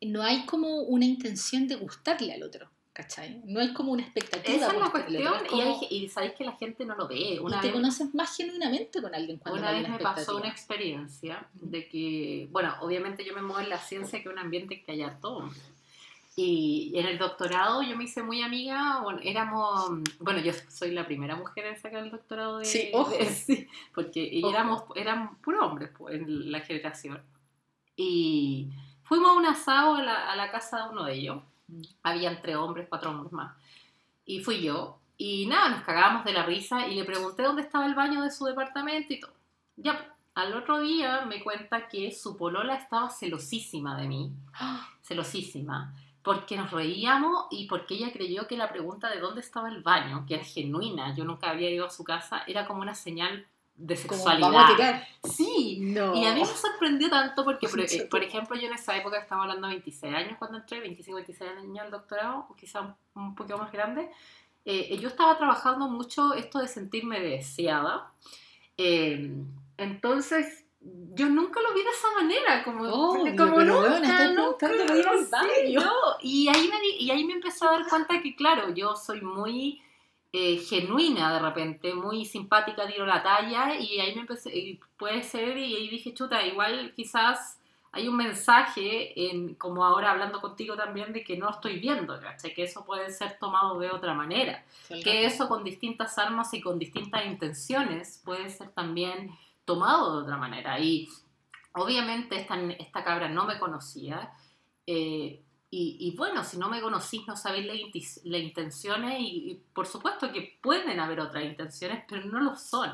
no hay como una intención de gustarle al otro, ¿cachai? No hay como una expectativa. Esa es la cuestión al otro, y, es hay- como- y sabéis que la gente no lo ve. y Una te vez, conoces más genuinamente con alguien cuando una no vez me pasó una experiencia de que, bueno, obviamente yo me muevo en la ciencia que es un ambiente que hay harto hombre. Y en el doctorado yo me hice muy amiga, bueno, éramos, bueno, yo soy la primera mujer en sacar el doctorado de... Sí, ojo. de- [LAUGHS] sí, porque Ojo. éramos, eran puros hombres pues, en la generación. Y fuimos a un asado a la, a la casa de uno de ellos. Mm. Habían tres hombres, cuatro hombres más. Y fui yo. Y nada, nos cagábamos de la risa y le pregunté dónde estaba el baño de su departamento y todo. Ya, pues, al otro día me cuenta que su polola estaba celosísima de mí, [GASPS] celosísima, porque nos reíamos y porque ella creyó que la pregunta de dónde estaba el baño, que era genuina, yo nunca había ido a su casa, era como una señal de sexualidad. vamos a tirar. Sí, No. y a mí me sorprendió tanto porque, por [LAUGHS] ejemplo, yo en esa época estaba hablando de 26 años cuando entré, 25, 26 años al doctorado, o quizá un, un poquito más grande. Eh, yo estaba trabajando mucho esto de sentirme deseada. Eh, entonces, yo nunca lo vi de esa manera, como, Obvio, como nunca, nunca, ir al sí, no. Y ahí, me, y ahí me empecé a dar cuenta que, claro, yo soy muy eh, genuina de repente, muy simpática, tiro la talla y ahí me empecé, y puede ser, y ahí dije, chuta, igual quizás hay un mensaje, en, como ahora hablando contigo también, de que no estoy viendo, ¿cachai? Que eso puede ser tomado de otra manera, que eso con distintas armas y con distintas intenciones puede ser también tomado de otra manera. Y obviamente esta, esta cabra no me conocía. eh, y, y bueno, si no me conocís, no sabéis las las intenciones y, y por supuesto que pueden haber otras intenciones, pero no lo son.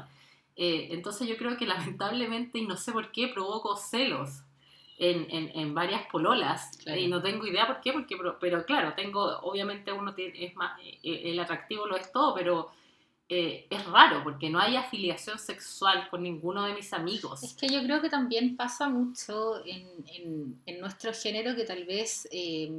Eh, entonces yo creo que lamentablemente, y no sé por qué, provoco celos en, en, en varias pololas. Claro. Y no tengo idea por qué, porque, pero, pero claro, tengo, obviamente uno tiene, es más, eh, el atractivo lo es todo, pero eh, es raro porque no hay afiliación sexual con ninguno de mis amigos. Es que yo creo que también pasa mucho en, en- en nuestro género que tal vez eh,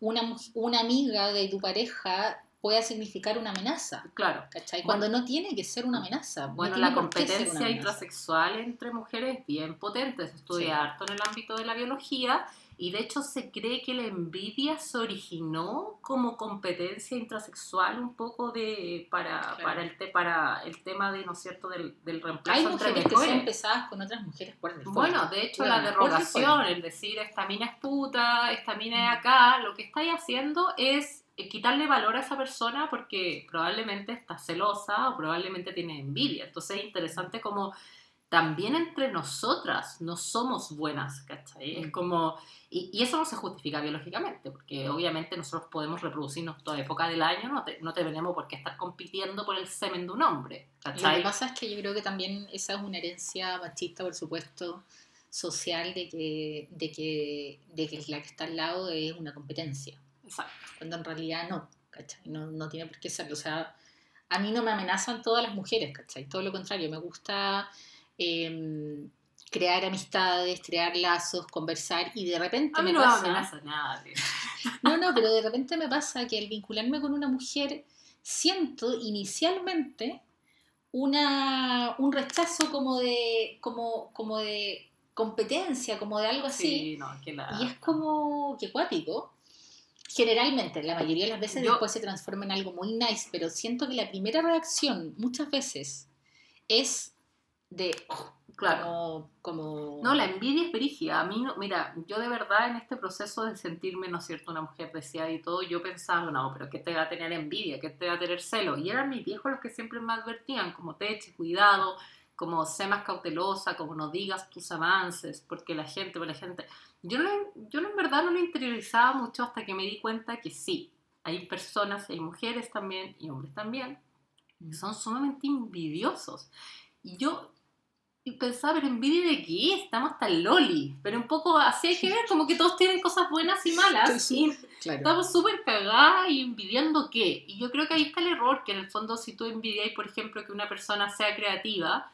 una, una amiga de tu pareja pueda significar una amenaza, Claro. ¿cachai? Bueno. Cuando no tiene que ser una amenaza. no Bueno, tiene la competencia intrasexual entre mujeres es bien potente, se estudia Sí. harto en el ámbito de la biología y de hecho se cree que la envidia se originó como competencia intrasexual un poco de para, Claro. para, el, te- para el tema de, ¿no es cierto?, del, del reemplazo Hay entre mujeres que mejores. son pesadas con otras mujeres por default. Bueno, de hecho Bueno, la default. el decir esta mina es puta, esta mina Mm. es acá, lo que estáis haciendo es eh, quitarle valor a esa persona porque probablemente está celosa o probablemente tiene envidia. Entonces es interesante como también entre nosotras no somos buenas, ¿cachai? Es Mm. como, y, y eso no se justifica biológicamente, porque obviamente nosotros podemos reproducirnos toda época del año, no, te- no tenemos por qué estar compitiendo por el semen de un hombre, Lo que ¿cachai? pasa es que yo creo que también esa es una herencia machista, por supuesto, social, de que, de que, de que la que está al lado es una competencia, Exacto. cuando en realidad no, ¿cachai? No, no tiene por qué ser. O sea, a mí no me amenazan todas las mujeres, ¿cachai? Todo lo contrario, me gusta em, crear amistades, crear lazos, conversar y de repente A mí me no pasa... amenaza nada. tío. No, no, pero de repente me pasa que al vincularme con una mujer siento inicialmente una, un rechazo como de, como, como de competencia, como de algo así. Sí, no, que la... Y es como que cuático. Generalmente, la mayoría de las veces Yo- después se transforma en algo muy nice, pero siento que la primera reacción muchas veces es de Claro. como, como No, la envidia es brígida. A mí, no, mira, yo de verdad en este proceso de sentirme, ¿no es cierto?, una mujer deseada y todo, yo pensaba, no, pero ¿qué te va a tener envidia? ¿Qué te va a tener celo? Y eran mis viejos los que siempre me advertían, como te eche cuidado, como sé más cautelosa, como no digas tus avances, porque la gente, porque la gente... Yo, no, yo en verdad no lo interiorizaba mucho hasta que me di cuenta que sí, hay personas, hay mujeres también y hombres también, que son sumamente envidiosos. Y yo y pensaba, pero envidia de qué? Estamos hasta el loli. Pero un poco así hay que ver, como que todos tienen cosas buenas y malas. Sí, Y claro. estamos súper cagadas y envidiando qué. Y yo creo que ahí está el error, que en el fondo si tú envidias, por ejemplo, que una persona sea creativa,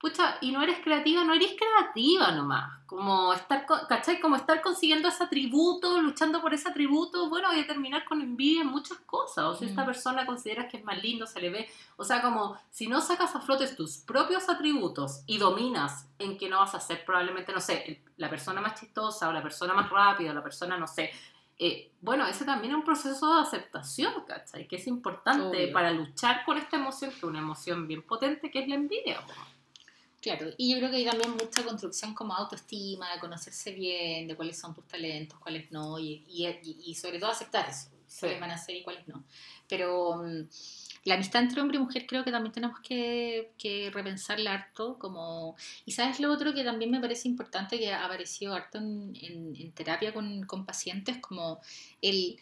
pucha, y no eres creativa, no eres creativa nomás. Como estar, ¿cachai? Como estar consiguiendo ese atributo, luchando por ese atributo, bueno, voy a terminar con envidia en muchas cosas. O si esta Mm. persona consideras que es más lindo, se le ve. O sea, como si no sacas a flote tus propios atributos y dominas en que no vas a ser probablemente, no sé, la persona más chistosa o la persona más rápida, o la persona, no sé, eh, bueno, ese también es un proceso de aceptación, ¿cachai? Que es importante Obvio. para luchar por esta emoción, que es una emoción bien potente, que es la envidia. Claro, y yo creo que hay también mucha construcción como autoestima, de conocerse bien, de cuáles son tus talentos, cuáles no, y, y, y- sobre todo aceptar eso, cuáles van a ser y cuáles no. Pero mm, la amistad entre hombre y mujer creo que también tenemos que, que repensarla harto, como... Y sabes lo otro que también me parece importante, que ha aparecido harto en, en- en terapia con, con pacientes, como el...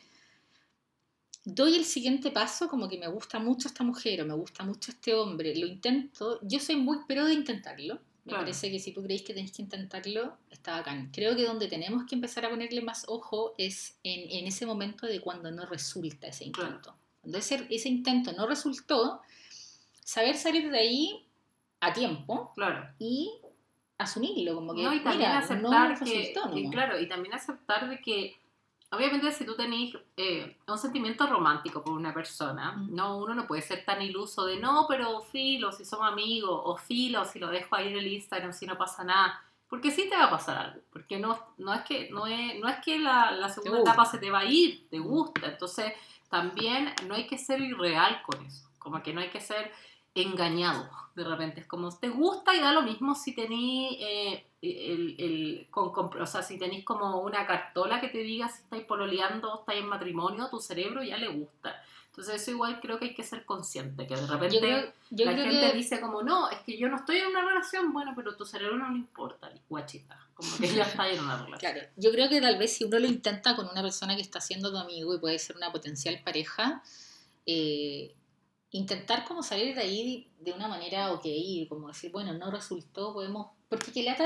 Doy el siguiente paso, como que me gusta mucho esta mujer o me gusta mucho este hombre, lo intento, yo soy muy pero de intentarlo, me Claro. parece que si tú creéis que tenéis que intentarlo, está bacán. Creo que donde tenemos que empezar a ponerle más ojo es en, en ese momento de cuando no resulta ese Claro. intento. Cuando ese, ese intento no resultó, saber salir de ahí a tiempo Claro. y asumirlo, como que No, y también mira, aceptar no que, resultó, y nomás. claro, y también aceptar de que, obviamente si tú tenés eh, un sentimiento romántico por una persona, Mm. no, uno no puede ser tan iluso de, no, pero filo, si somos amigos, o filo, si lo dejo ahí en el Instagram, si no pasa nada, porque sí te va a pasar algo, porque no, no es que, no es, no es que la, la segunda etapa se te va a ir, te gusta, entonces también no hay que ser irreal con eso, como que no hay que ser engañado de repente. Es como, te gusta y da lo mismo si tenéis eh, el, el- con, con- o sea, si tenéis como una cartola que te diga si estáis pololeando o estáis en matrimonio, tu cerebro ya le gusta. Entonces eso igual creo que hay que ser consciente, que de repente Yo creo, yo la gente que... dice como, no, es que yo no estoy en una relación, bueno, pero tu cerebro no le importa, guachita, como que ya está en una [LAUGHS] relación. Claro, yo creo que tal vez si uno lo intenta con una persona que está siendo tu amigo y puede ser una potencial pareja, eh, intentar como salir de ahí de una manera ok, como decir, bueno, no resultó, podemos... Porque que lata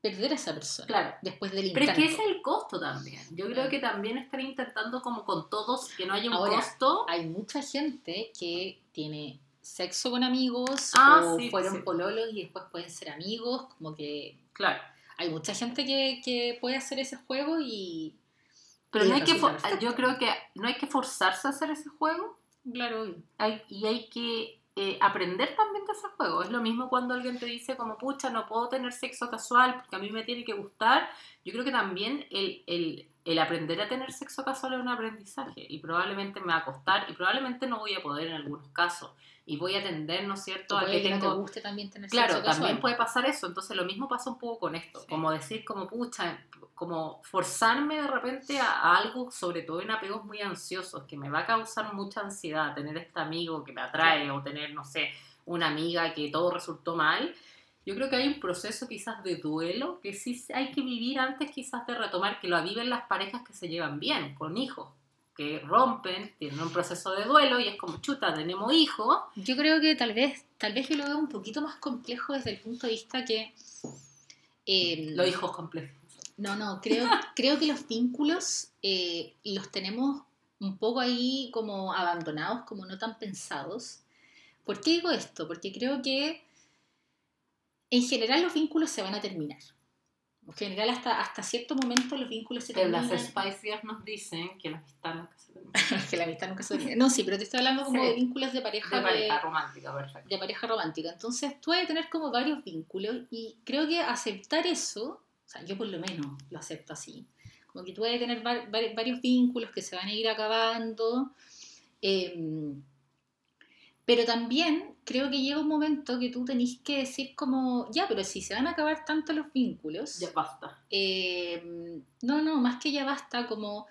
perder a esa persona Claro. después del Pero es intento. que ese es el costo también. Yo creo que también estar intentando como con todos que no haya un Ahora, costo. Hay mucha gente que tiene sexo con amigos Ah, o sí, fueron sí. pololos y después pueden ser amigos, como que Claro. hay mucha gente que, que puede hacer ese juego y... Pero y no hay que yo creo que no hay que forzarse a hacer ese juego. Claro, Hay, y hay que eh, aprender también de ese juego. Es lo mismo cuando alguien te dice como, pucha, no puedo tener sexo casual porque a mí me tiene que gustar. Yo creo que también el, el, el aprender a tener sexo casual es un aprendizaje y probablemente me va a costar y probablemente no voy a poder en algunos casos. Y voy a tender, ¿no es cierto?, a que que no te guste también tener Claro, sexo también casual. puede pasar eso. Entonces lo mismo pasa un poco con esto. Sí. Como decir, como pucha, como forzarme de repente a, a algo, sobre todo en apegos muy ansiosos, que me va a causar mucha ansiedad tener este amigo que me atrae o tener, no sé, una amiga que todo resultó mal. Yo creo que hay un proceso quizás de duelo que sí hay que vivir antes quizás de retomar, que lo viven las parejas que se llevan bien, con hijos, que rompen, tienen un proceso de duelo y es como, chuta, tenemos hijos. Yo creo que tal vez, tal vez yo lo veo un poquito más complejo desde el punto de vista que... eh, Los hijos complejos. No, no, creo, [LAUGHS] creo que los vínculos eh, los tenemos un poco ahí como abandonados, como no tan pensados. ¿Por qué digo esto? Porque creo que en general los vínculos se van a terminar. En general hasta, hasta cierto momento los vínculos se terminan. las Spice Girls nos dicen que la amistad nunca se termina. [LAUGHS] que la amistad nunca se termina. No, sí, pero te estoy hablando como Sí. de vínculos de pareja. De de- pareja romántica, perfecto. de pareja romántica. Entonces, tú vas a tener como varios vínculos y creo que aceptar eso, o sea, yo por lo menos lo acepto así, Como que tú vas a tener var- var- varios vínculos que se van a ir acabando. eh, pero también creo que llega un momento que tú tenés que decir como, ya, pero si se van a acabar tanto los vínculos, Ya basta. eh, no, no, más que ya basta, como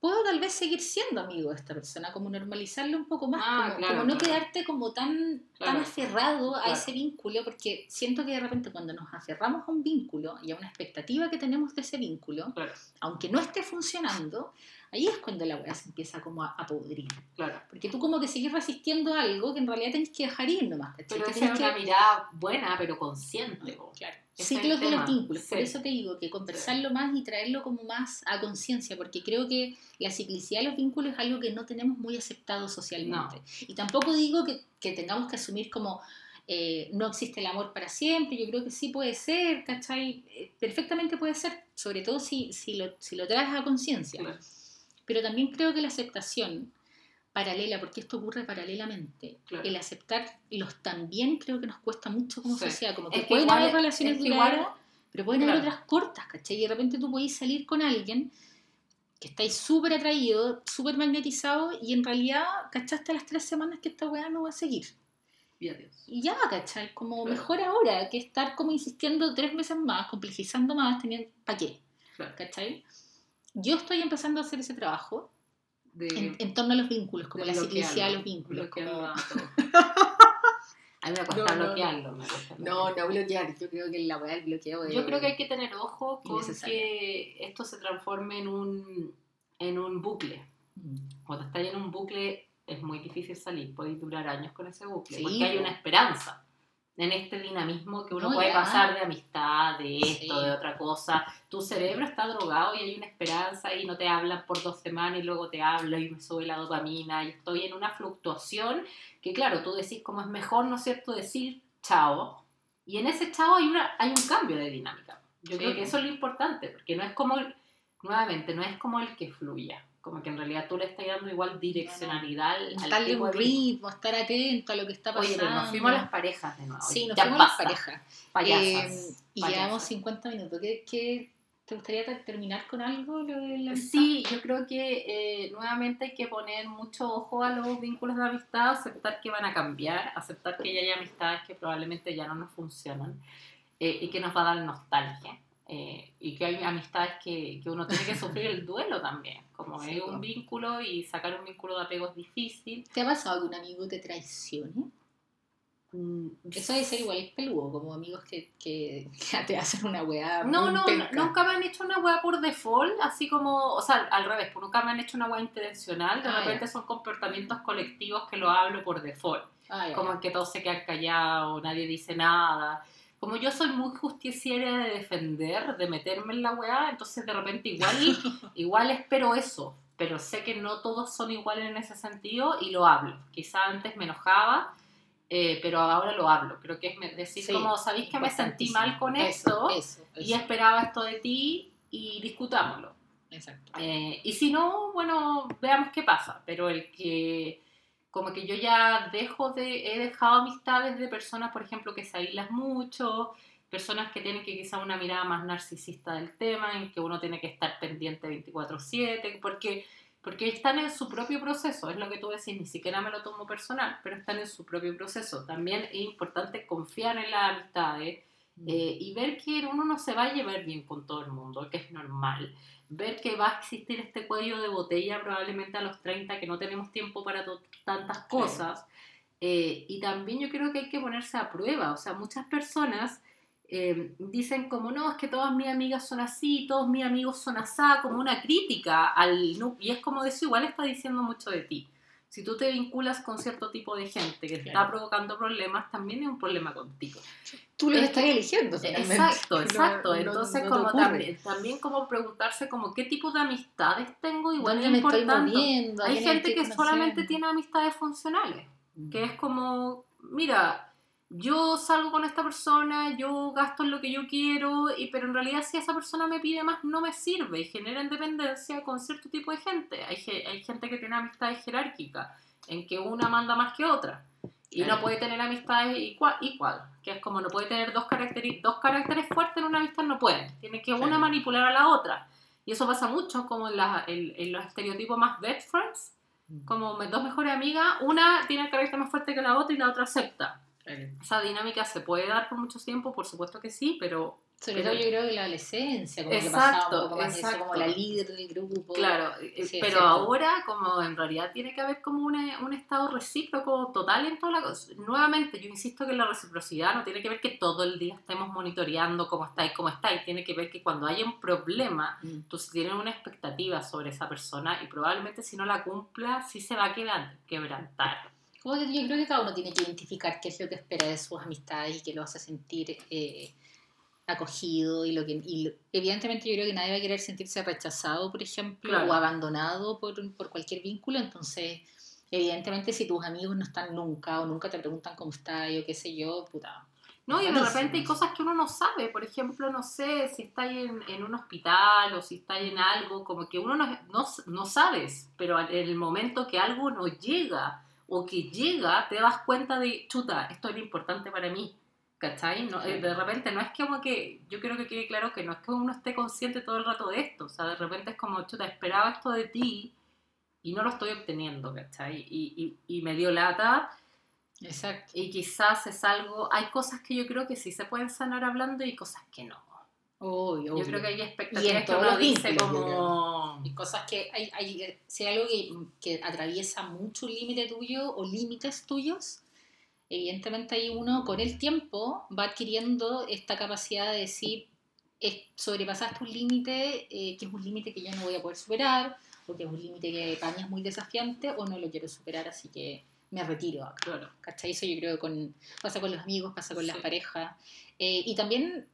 puedo tal vez seguir siendo amigo de esta persona, como normalizarlo un poco más, Ah, como, claro, como no claro. quedarte como tan, tan aferrado a ese vínculo, porque siento que de repente cuando nos aferramos a un vínculo y a una expectativa que tenemos de ese vínculo, aunque no esté funcionando, ahí es cuando la weá se empieza como a, a podrir. claro. Porque tú como que sigues resistiendo algo que en realidad tenés que dejar ir nomás. ¿cachai? Pero Que una que- mirada buena, pero consciente. Claro. Ciclos de los vínculos. Por eso te digo que conversarlo más y traerlo como más a conciencia, porque creo que la ciclicidad de los vínculos es algo que no tenemos muy aceptado socialmente. Y tampoco digo que, que tengamos que asumir como eh, no existe el amor para siempre. Yo creo que sí puede ser, ¿cachai? Eh, Perfectamente puede ser, sobre todo si, si, lo, si lo traes a conciencia. Claro. Pero también creo que la aceptación paralela, porque esto ocurre paralelamente, Claro. el aceptar los también creo que nos cuesta mucho como Sí. sociedad, como Es que que pueden igual- haber relaciones que igual- duraderas, pero pueden haber Claro. otras cortas, ¿cachai? Y de repente tú podés salir con alguien que estáis súper atraído, súper magnetizado y en realidad cachaste a las tres semanas que esta weá no va a seguir. Y adiós. Y ya, ¿cachai? Como Claro. mejor ahora que estar como insistiendo tres veces más, complejizando más, teniendo, ¿para qué? ¿Cachai? Yo estoy empezando a hacer ese trabajo De, en, en torno a los vínculos, como la ciclicidad de bloquearlo, los vínculos. bloquearlo como- [LAUGHS] a mí me cuesta No, no, no. bloquearlo. me cuesta No, bloquearlo. no bloquear. Yo creo que la weá del bloqueo es... Yo creo que hay que tener ojo con que esto se transforme en un, en un bucle. Mm. Cuando estás en un bucle es muy difícil salir, podéis durar años con ese bucle, Sí, porque hay una esperanza en este dinamismo que uno No, puede ya. pasar de amistad, de esto, Sí. de otra cosa. Tu cerebro está drogado y hay una esperanza y no te hablan por dos semanas y luego te hablan y me sube la dopamina y estoy en una fluctuación que claro, tú decís como es mejor, ¿no es cierto?, decir chao. Y en ese chao hay, una, hay un cambio de dinámica. Yo Sí, creo que eso es lo importante, porque no es como, nuevamente, no es como el que fluya. Como que en realidad tú le estás dando igual direccionalidad al, al Darle un ritmo, estar atento a lo que está pasando. Oye, pero nos fuimos a las parejas de nuevo. Sí, nos Ya fuimos a las parejas. Payasas. Eh, y payasas. llevamos 50 minutos. ¿Qué, qué- te gustaría ter- terminar con algo? Lo de la? Sí, yo creo que eh, nuevamente hay que poner mucho ojo a los vínculos de amistad, aceptar que van a cambiar, aceptar que ya hay amistades que probablemente ya no nos funcionan eh, y que nos va a dar nostalgia. Eh, y que hay amistades que, que uno tiene que sufrir el duelo también, como Sí, es un vínculo y sacar un vínculo de apego es difícil. ¿Te ha pasado que un amigo te traicione? Mm, Eso debe ser igual peludo, como amigos que, que, que [LAUGHS] te hacen una weá. No, no, penca. nunca me han hecho una weá por default, así como, o sea, al revés, pues nunca me han hecho una weá intencional, de Ah, repente son comportamientos colectivos que lo hablo por default, Ah, ya, como que todos se quedan callados, nadie dice nada. Como yo soy muy justiciera de defender, de meterme en la weá, entonces de repente igual, [LAUGHS] igual espero eso, pero sé que no todos son iguales en ese sentido y lo hablo. Quizá antes me enojaba, eh, pero ahora lo hablo. Creo que es me- decir Sí, como, ¿sabéis que me sentí mal con esto? Eso, eso, y esperaba esto de ti y discutámoslo. Exacto. Eh, y si no, bueno, veamos qué pasa. Pero el que, como que yo ya dejo de, he dejado amistades de personas, por ejemplo, que se aíslan mucho, personas que tienen que quizá una mirada más narcisista del tema, en que uno tiene que estar pendiente 24/7, porque, porque están en su propio proceso, es lo que tú decís, ni siquiera me lo tomo personal, pero están en su propio proceso. También es importante confiar en las amistades, eh, y ver que uno no se va a llevar bien con todo el mundo, que es normal. Ver que va a existir este cuello de botella probablemente a los 30, que no tenemos tiempo para tantas cosas. Eh, y también yo creo que hay que ponerse a prueba. O sea, muchas personas eh, dicen como, no, es que todas mis amigas son así, todos mis amigos son asá, como una crítica al... Y es como eso igual está diciendo mucho de ti. Si tú te vinculas con cierto tipo de gente que está Claro. provocando problemas, también es un problema contigo. Tú lo Es estás eligiendo, finalmente. Exacto, [LAUGHS] exacto. no- Entonces, no como también, también como preguntarse como qué tipo de amistades tengo, igual ¿Dónde es importante. Hay gente que solamente tiene amistades funcionales, Mm. que es como, mira, yo salgo con esta persona, yo gasto en lo que yo quiero, y pero en realidad si esa persona me pide más no me sirve y genera independencia con cierto tipo de gente. Hay, hay gente que tiene amistades jerárquicas, en que una manda más que otra. Y no puede tener amistades igual, igual, que es como no puede tener dos caracteres, dos caracteres fuertes en una amistad, no pueden. Tiene que una manipular a la otra. Y eso pasa mucho como en, la- en- en los estereotipos más best friends, como me- dos mejores amigas, una tiene el carácter más fuerte que la otra y la otra acepta. Esa dinámica se puede dar por mucho tiempo, por supuesto que sí, pero Sobre Pero- todo yo creo que la adolescencia, como que Exacto, pasaba un poco más de eso, exacto. como la líder del grupo. Claro, eh, Sí, es pero ahora como en realidad tiene que haber como un, un estado recíproco total en toda la cosa. Nuevamente, yo insisto que la reciprocidad no tiene que ver que todo el día estemos monitoreando cómo estáis, cómo estáis. Tiene que ver que cuando haya un problema, Mm. tú tienes una expectativa sobre esa persona y probablemente si no la cumpla, sí se va a quebran- quebrantar. Como que yo creo que cada uno tiene que identificar qué es lo que espera de sus amistades y que lo hace sentir eh, acogido y lo que y lo- evidentemente yo creo que nadie va a querer sentirse rechazado, por ejemplo, Claro. o abandonado por, por cualquier vínculo, entonces evidentemente si tus amigos no están nunca o nunca te preguntan cómo estás o qué sé yo, puta. No, y de repente hay cosas que uno no sabe. Por ejemplo, no sé si estáis en, en un hospital o si estáis en algo, como que uno no, no, no sabes, pero en el momento que algo no llega o que llega, te das cuenta de, chuta, esto era importante para mí. ¿Cachai? No, eh, de repente no es como que, yo creo que quede claro que no es que uno esté consciente todo el rato de esto. O sea, de repente es como, chuta, esperaba esto de ti y no lo estoy obteniendo, ¿cachai? Y, y, y me dio lata Exacto. y quizás es algo, hay cosas que yo creo que sí se pueden sanar hablando y cosas que no. Obvio, Yo obvio. creo que hay expectativas que uno dice yo como... Y cosas que hay, hay si hay algo que, que atraviesa mucho un límite tuyo o límites tuyos, evidentemente ahí uno con el tiempo va adquiriendo esta capacidad de decir, es- sobrepasaste un límite eh, que es un límite que yo no voy a poder superar, o que es un límite que para mí es muy desafiante, o no lo quiero superar, así que me retiro acá. Claro. ¿Cachai? Eso yo creo que con, pasa con los amigos, pasa con las Sí. parejas. Eh, y también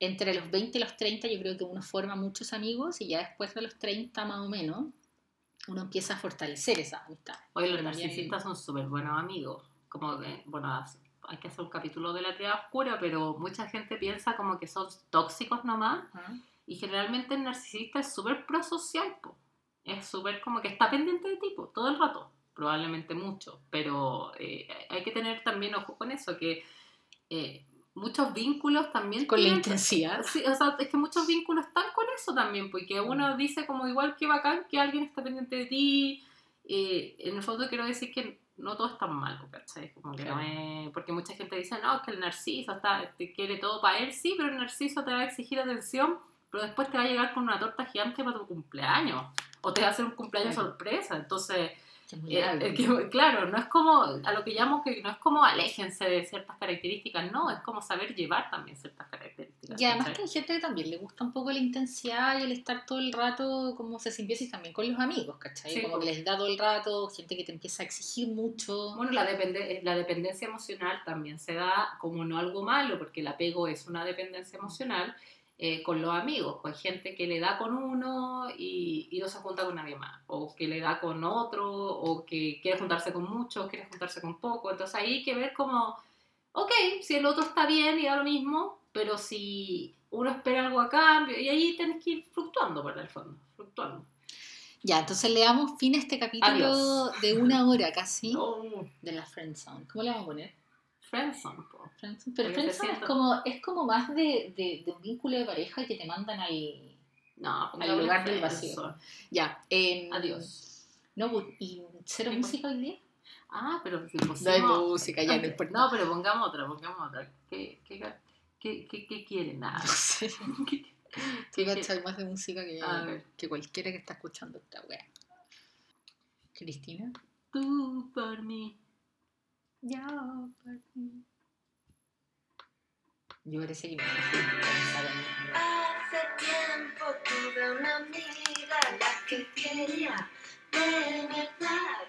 entre los 20 y los 30 yo creo que uno forma muchos amigos y ya después de los 30 más o menos uno empieza a fortalecer esas amistades. Oye, los narcisistas son súper buenos amigos. Como que, bueno, hay que hacer un capítulo de la triada oscura, pero mucha gente piensa como que son tóxicos nomás. Ajá. Y generalmente el narcisista es súper prosocial, po. Es súper como que está pendiente de tipo todo el rato, probablemente mucho. Pero eh, hay que tener también ojo con eso, que eh, muchos vínculos también Con la intensidad. [LAUGHS] Sí, o sea, es que muchos vínculos están con eso también, porque uno dice como igual que bacán que alguien está pendiente de ti. eh, en el fondo quiero decir que no todo es tan malo, ¿cachai? Como que no Claro. es- porque mucha gente dice, no, es que el narciso está, te quiere todo para él, sí, pero el narciso te va a exigir atención, pero después te va a llegar con una torta gigante para tu cumpleaños. O te va a hacer un cumpleaños sorpresa. Entonces, eh, eh, que, claro, no es como, a lo que llamo que no es como aléjense de ciertas características, no, es como saber llevar también ciertas características. Y además ¿cachai? que hay gente que también le gusta un poco la intensidad y el estar todo el rato como se simbiosis también con los amigos, ¿cachai? Sí, como que les da todo el rato, gente que te empieza a exigir mucho. Bueno, la, depende- la dependencia emocional también se da como no algo malo, porque el apego es una dependencia emocional eh, con los amigos. Pues hay gente que le da con uno y, y no se junta con nadie más, o que le da con otro, o que quiere juntarse con muchos, quiere juntarse con poco. Entonces ahí hay que ver como, ok, si el otro está bien y da lo mismo, pero si uno espera algo a cambio, y ahí tenés que ir fluctuando por el fondo, fluctuando. Ya, entonces le damos fin a este capítulo Adiós. de una hora casi [LAUGHS] Oh, de la Friendzone. ¿Cómo le vamos a poner? Friendzone, po. Pero Porque se Friendzone es como, es como más de, de, de un vínculo de pareja que te mandan al... No, Al lugar del vacío. Ya. em, Adiós. No, ¿y cero música hoy día? Ah, pero si No hay pusimos- música, ya no Ok, importa. No, pero pongamos otra, pongamos otra. ¿Qué, qué, qué, qué, qué quieren? Nada. No sé. [LAUGHS] Tú cachai más de música que, que cualquiera que está escuchando esta wea. Cristina. Tú por mí. Ya, Yo que me pensar en Hace tiempo tuve una amiga la que quería de verdad.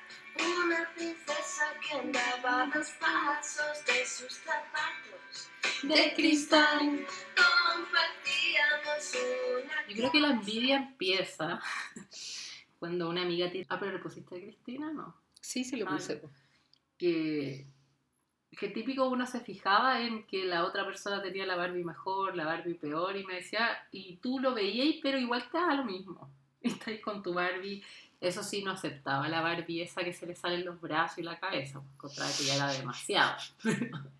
Una princesa que andaba a dos pasos de sus zapatos de cristal. Compartíamos una. Yo creo que la envidia empieza [LAUGHS] cuando una amiga tiene. Ah, pero le pusiste a Cristina, no. Sí, se lo Ah, puse. Que, que típico uno se fijaba en que la otra persona tenía la Barbie mejor, la Barbie peor, y me decía, y tú lo veías, pero igual te da lo mismo. [LAUGHS] Estás con tu Barbie. Eso sí, no aceptaba la Barbie esa que se le salen los brazos y la cabeza, pues, contra que ya era demasiado. [LAUGHS]